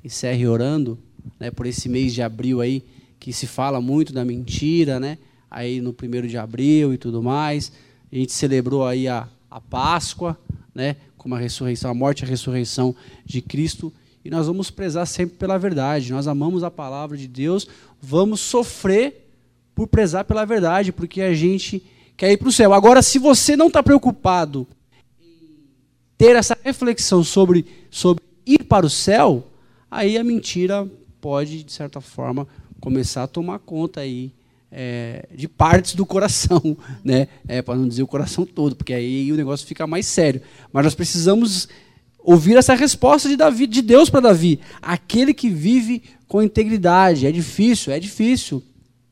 encerre orando, né, por esse mês de abril aí, que se fala muito da mentira, né? Aí no primeiro de abril e tudo mais. A gente celebrou aí a, a Páscoa, né? Como a ressurreição, a morte e a ressurreição de Cristo e nós vamos prezar sempre pela verdade. Nós amamos a palavra de Deus, vamos sofrer por prezar pela verdade, porque a gente quer ir para o céu. Agora, se você não está preocupado em ter essa reflexão sobre, sobre ir para o céu, aí a mentira pode, de certa forma, começar a tomar conta aí é, de partes do coração, né? É, para não dizer o coração todo, porque aí o negócio fica mais sério. Mas nós precisamos ouvir essa resposta de Davi, de Deus para Davi, aquele que vive com integridade. É difícil, é difícil,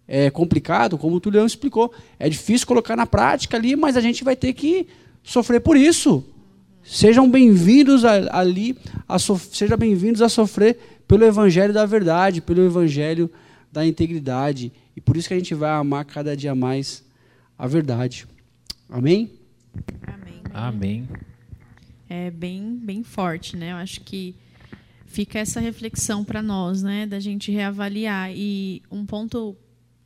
é complicado, como o Tulião explicou. É difícil colocar na prática ali, mas a gente vai ter que sofrer por isso. Sejam bem-vindos ali, a sejam bem-vindos a sofrer pelo evangelho da verdade, pelo evangelho da integridade. E por isso que a gente vai amar cada dia mais a verdade. Amém? Amém. Amém é bem, bem forte, né? Eu acho que fica essa reflexão para nós, né, da gente reavaliar e um ponto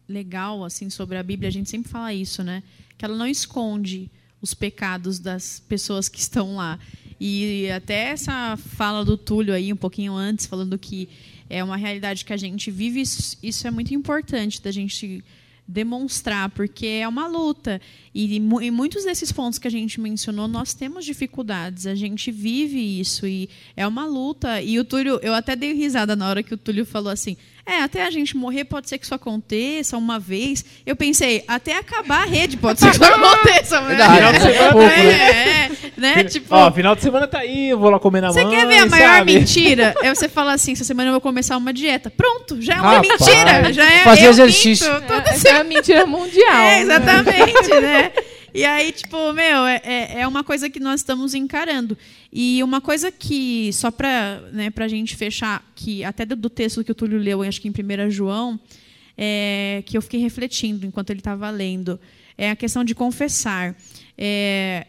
legal assim sobre a Bíblia, a gente sempre fala isso, né, que ela não esconde os pecados das pessoas que estão lá. E até essa fala do Túlio aí um pouquinho antes, falando que é uma realidade que a gente vive, isso, isso é muito importante da gente demonstrar, porque é uma luta. E em muitos desses pontos que a gente mencionou, nós temos dificuldades, a gente vive isso e é uma luta. E o Túlio, eu até dei risada na hora que o Túlio falou assim: é, até a gente morrer pode ser que isso aconteça uma vez. Eu pensei, até acabar a rede pode ser que isso aconteça. Mas... Verdade, é, é pouco, né? é, né? Tipo, Ó, final de semana tá aí, eu vou lá comer na você mãe, quer ver a maior sabe? mentira? É você falar assim, essa semana eu vou começar uma dieta. Pronto, já é uma Rapaz. mentira. Já é, Fazer exercício. minto, Essa é a mentira mundial. é, né? exatamente, né? E aí, tipo, meu, é, é é uma coisa que nós estamos encarando. E uma coisa que, só para né, a gente fechar, que até do texto que o Túlio leu, acho que em 1 João, é, que eu fiquei refletindo enquanto ele estava lendo, é a questão de confessar. É,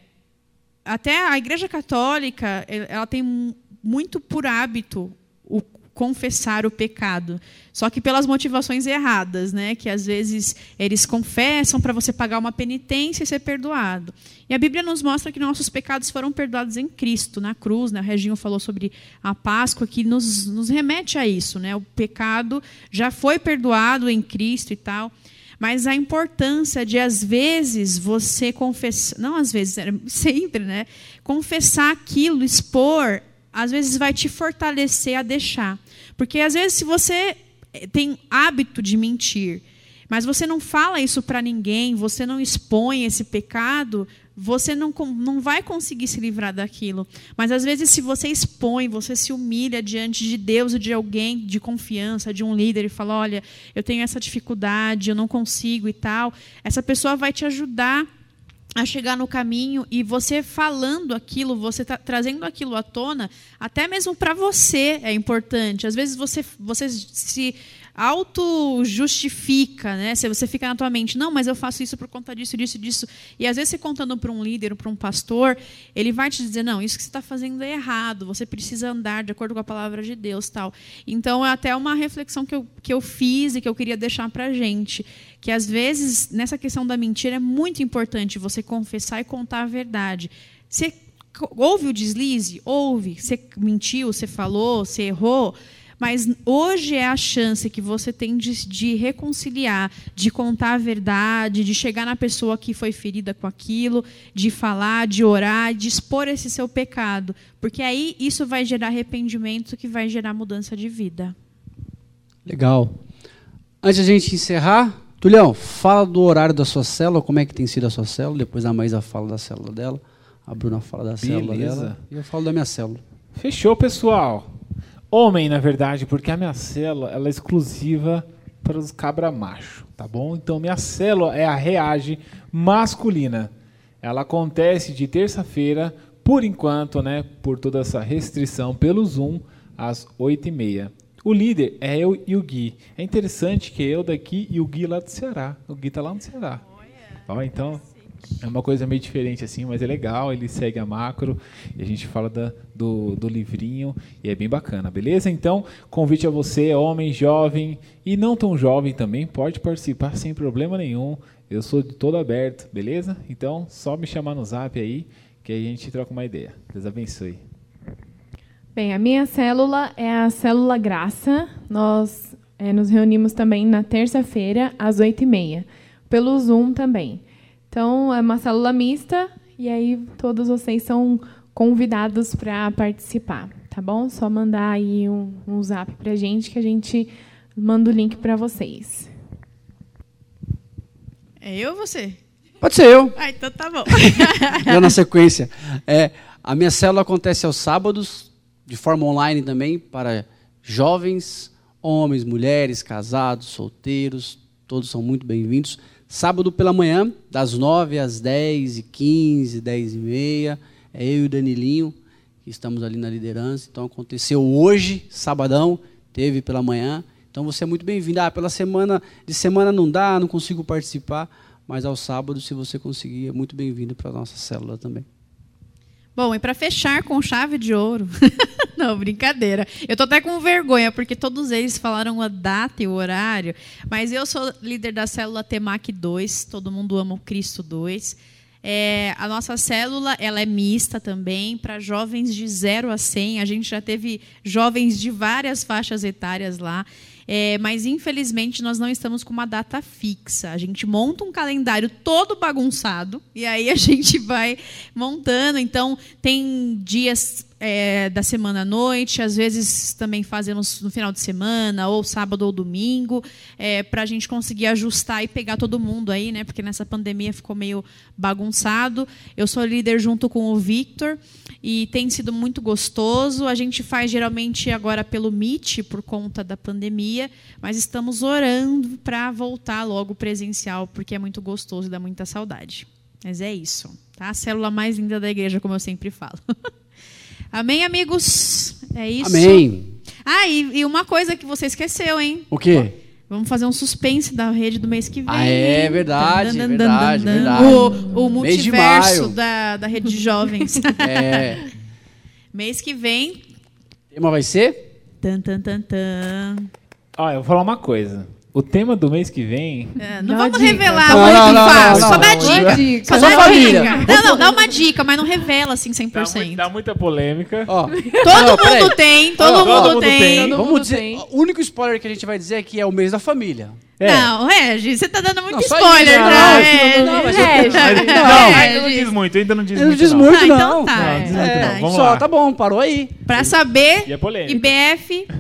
até a Igreja Católica, ela tem mu- muito por hábito o confessar o pecado, só que pelas motivações erradas, né? Que às vezes eles confessam para você pagar uma penitência e ser perdoado. E a Bíblia nos mostra que nossos pecados foram perdoados em Cristo, na cruz. Né? O Reginho falou sobre a Páscoa, que nos, nos remete a isso, né? O pecado já foi perdoado em Cristo e tal. Mas a importância de, às vezes, você confessar, não às vezes, era sempre, né? Confessar aquilo, expor, às vezes vai te fortalecer a deixar. Porque, às vezes, se você eh, tem hábito de mentir, mas você não fala isso para ninguém, você não expõe esse pecado, você não, não vai conseguir se livrar daquilo. Mas às vezes, se você expõe, você se humilha diante de Deus e de alguém de confiança, de um líder, e fala: olha, eu tenho essa dificuldade, eu não consigo e tal, essa pessoa vai te ajudar a chegar no caminho e você falando aquilo, você tá trazendo aquilo à tona, até mesmo para você é importante. Às vezes você, você se auto-justifica, né? Se você fica na tua mente, não, mas eu faço isso por conta disso, disso, disso. E às vezes você contando para um líder, para um pastor, ele vai te dizer, não, isso que você está fazendo é errado, você precisa andar de acordo com a palavra de Deus. tal. Então é até uma reflexão que eu, que eu fiz e que eu queria deixar para gente. Que às vezes, nessa questão da mentira, é muito importante você confessar e contar a verdade. Você houve o deslize? Houve. Você mentiu, você falou, você errou. Mas hoje é a chance que você tem de, de reconciliar, de contar a verdade, de chegar na pessoa que foi ferida com aquilo, de falar, de orar, de expor esse seu pecado. Porque aí isso vai gerar arrependimento, que vai gerar mudança de vida. Legal. Antes de a gente encerrar, Tulhão, fala do horário da sua célula, como é que tem sido a sua célula, depois a Maísa fala da célula dela, a Bruna fala da célula Beleza. dela, e eu falo da minha célula. Fechou, pessoal. Homem, na verdade, porque a minha célula ela é exclusiva para os cabra macho, tá bom? Então minha célula é a reage masculina. Ela acontece de terça-feira, por enquanto, né? Por toda essa restrição pelo Zoom, às 8h30. O líder é eu e o Gui. É interessante que é eu daqui e o Gui lá do Ceará. O Gui tá lá no Ceará. Ó, então, é uma coisa meio diferente assim, mas é legal. Ele segue a macro e a gente fala da- do, do livrinho e é bem bacana, beleza? Então, convite a você, homem, jovem e não tão jovem também, pode participar sem problema nenhum. Eu sou de todo aberto, beleza? Então, só me chamar no zap aí que a gente troca uma ideia. Deus abençoe. Bem, a minha célula é a célula Graça. Nós eh, nos reunimos também na terça-feira, às oito e meia, pelo Zoom também. Então, é uma célula mista e aí todos vocês são convidados para participar, tá bom? Só mandar aí um, um zap para a gente que a gente manda o link para vocês. É eu ou você? Pode ser eu, Ah, então tá bom. já na sequência. É, a minha célula acontece aos sábados, de forma online também, para jovens, homens, mulheres, casados, solteiros, todos são muito bem-vindos. Sábado pela manhã, das 9 às 10 e 15, 10 e meia, é eu e o Danilinho, que estamos ali na liderança. Então aconteceu hoje, sabadão, teve pela manhã. Então você é muito bem-vindo. Ah, pela semana, de semana não dá, não consigo participar, mas ao sábado, se você conseguir, é muito bem-vindo para a nossa célula também. Bom, e para fechar com chave de ouro. Não, brincadeira. Eu tô até com vergonha, porque todos eles falaram a data e o horário. Mas eu sou líder da célula Temac 2, todo mundo ama o Cristo 2. É, a nossa célula ela é mista também, para jovens de 0 a 100. A gente já teve jovens de várias faixas etárias lá. É, mas infelizmente nós não estamos com uma data fixa. A gente monta um calendário todo bagunçado e aí a gente vai montando. Então tem dias é, da semana à noite, às vezes também fazemos no final de semana, ou sábado ou domingo, é, para a gente conseguir ajustar e pegar todo mundo aí, né? Porque nessa pandemia ficou meio bagunçado. Eu sou líder junto com o Victor e tem sido muito gostoso. A gente faz geralmente agora pelo Meet por conta da pandemia, mas estamos orando para voltar logo presencial, porque é muito gostoso e dá muita saudade. Mas é isso, tá? A célula mais linda da igreja, como eu sempre falo. Amém, amigos? É isso. Amém. Ah, e, e uma coisa que você esqueceu, hein? O quê? Vamos fazer um suspense da rede do mês que vem. Ah, é verdade, Dan, dan, dan, verdade, dan, dan. verdade. O, o multiverso da, da rede de jovens. É. mês que vem. O tema vai ser? Tan, tan, tan, tan. Olha, eu vou falar uma coisa. O tema do mês que vem. É, não Dá vamos dica. revelar Não, muito não, não, fácil. não, Só dá dica. Uma dica. Só Só dá família. dica. Não, não, dá uma dica, mas não revela assim 100%. Dá, muito- dá muita polêmica. Ó, Todo Não, peraí. mundo tem, todo Ó, mundo todo mundo tem. tem. Todo vamos mundo dizer, tem. o único spoiler que a gente vai dizer é que é o mês da família. É. Não, Regis, você tá dando muito Não, só spoiler já. Não, não, mas Regis. Mas, Não, não, é, ainda não diz. muito, ainda não diz não muito. diz não. muito, Ah, então não. tá. Não, diz muito É, não. Vamos Só, lá. tá bom, parou aí. Pra saber, E é polêmica.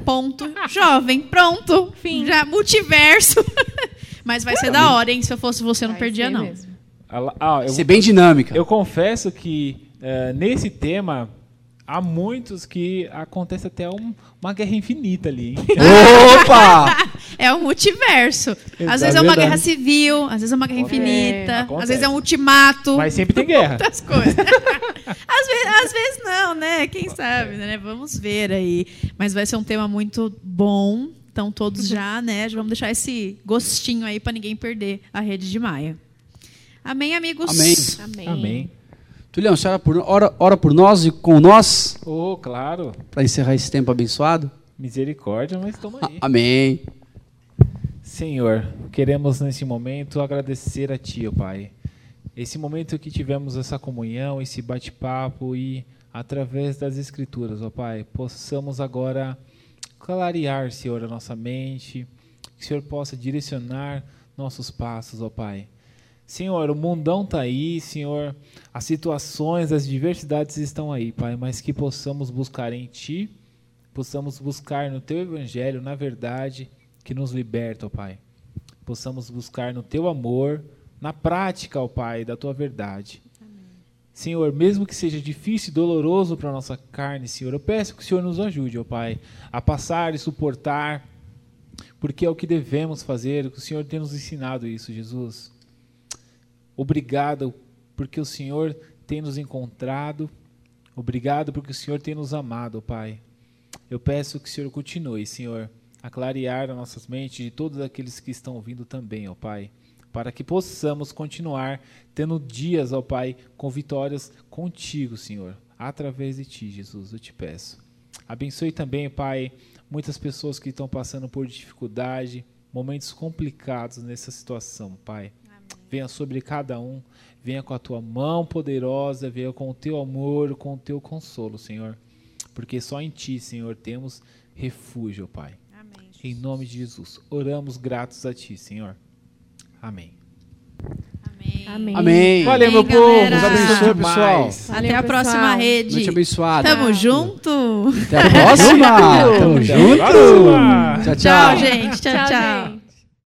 ibf.jovem. Pronto. Fim. Já, multiverso. Mas vai ser da hora, hein? Se eu fosse você, eu não Vai perdia, não. mesmo. Ah, eu, Ser bem dinâmica. eu confesso que eh, nesse tema há muitos que acontece até um- uma guerra infinita ali. Opa! É o multiverso. Às Exato, vezes é uma verdade. guerra civil, às vezes é uma guerra infinita, Acontece. às vezes é um ultimato. Mas sempre tem guerra. Muitas coisas. às, vezes, às vezes não, né? Quem sabe, né? Vamos ver aí. Mas vai ser um tema muito bom. Então, todos já, né? Vamos deixar esse gostinho aí para ninguém perder a rede de Maia. Amém, amigos? Amém. Amém. Amém. Tulião, a senhora por, ora, ora por nós e com nós, Oh, claro. para encerrar esse tempo abençoado. Misericórdia, mas toma aí. Amém. Senhor, queremos nesse momento agradecer a Ti, ó Pai. Esse momento que tivemos essa comunhão, esse bate-papo e através das Escrituras, ó Pai, possamos agora clarear, Senhor, a nossa mente, que o Senhor possa direcionar nossos passos, ó Pai. Senhor, o mundão está aí, Senhor, as situações, as diversidades estão aí, Pai, mas que possamos buscar em Ti, possamos buscar no Teu Evangelho, na verdade, que nos liberta, ó Pai. Possamos buscar no Teu amor, na prática, ó Pai, da Tua verdade. Senhor, mesmo que seja difícil e doloroso para a nossa carne, Senhor, eu peço que o Senhor nos ajude, ó Pai, a passar e suportar, porque é o que devemos fazer, o Senhor tem nos ensinado isso, Jesus. Obrigado porque o Senhor tem nos encontrado, obrigado porque o Senhor tem nos amado, ó Pai. Eu peço que o Senhor continue, Senhor, a clarear as nossas mentes de todos aqueles que estão ouvindo também, ó Pai, para que possamos continuar tendo dias, ó Pai, com vitórias contigo, Senhor, através de Ti, Jesus, eu te peço. Abençoe também, Pai, muitas pessoas que estão passando por dificuldade, momentos complicados nessa situação, Pai. Venha sobre cada um, venha com a tua mão poderosa, venha com o teu amor, com o teu consolo, Senhor. Porque só em ti, Senhor, temos refúgio, Pai. Amém. Em nome de Jesus, oramos gratos a ti, Senhor. Amém. Amém. Amém. Amém. Valeu, meu Amém, povo. Deus abençoe, pessoal. Até a próxima rede. Noite abençoada. Tamo junto. Até a próxima. Tamo junto. Tchau, tchau. Tchau, gente. Tchau, Tchau.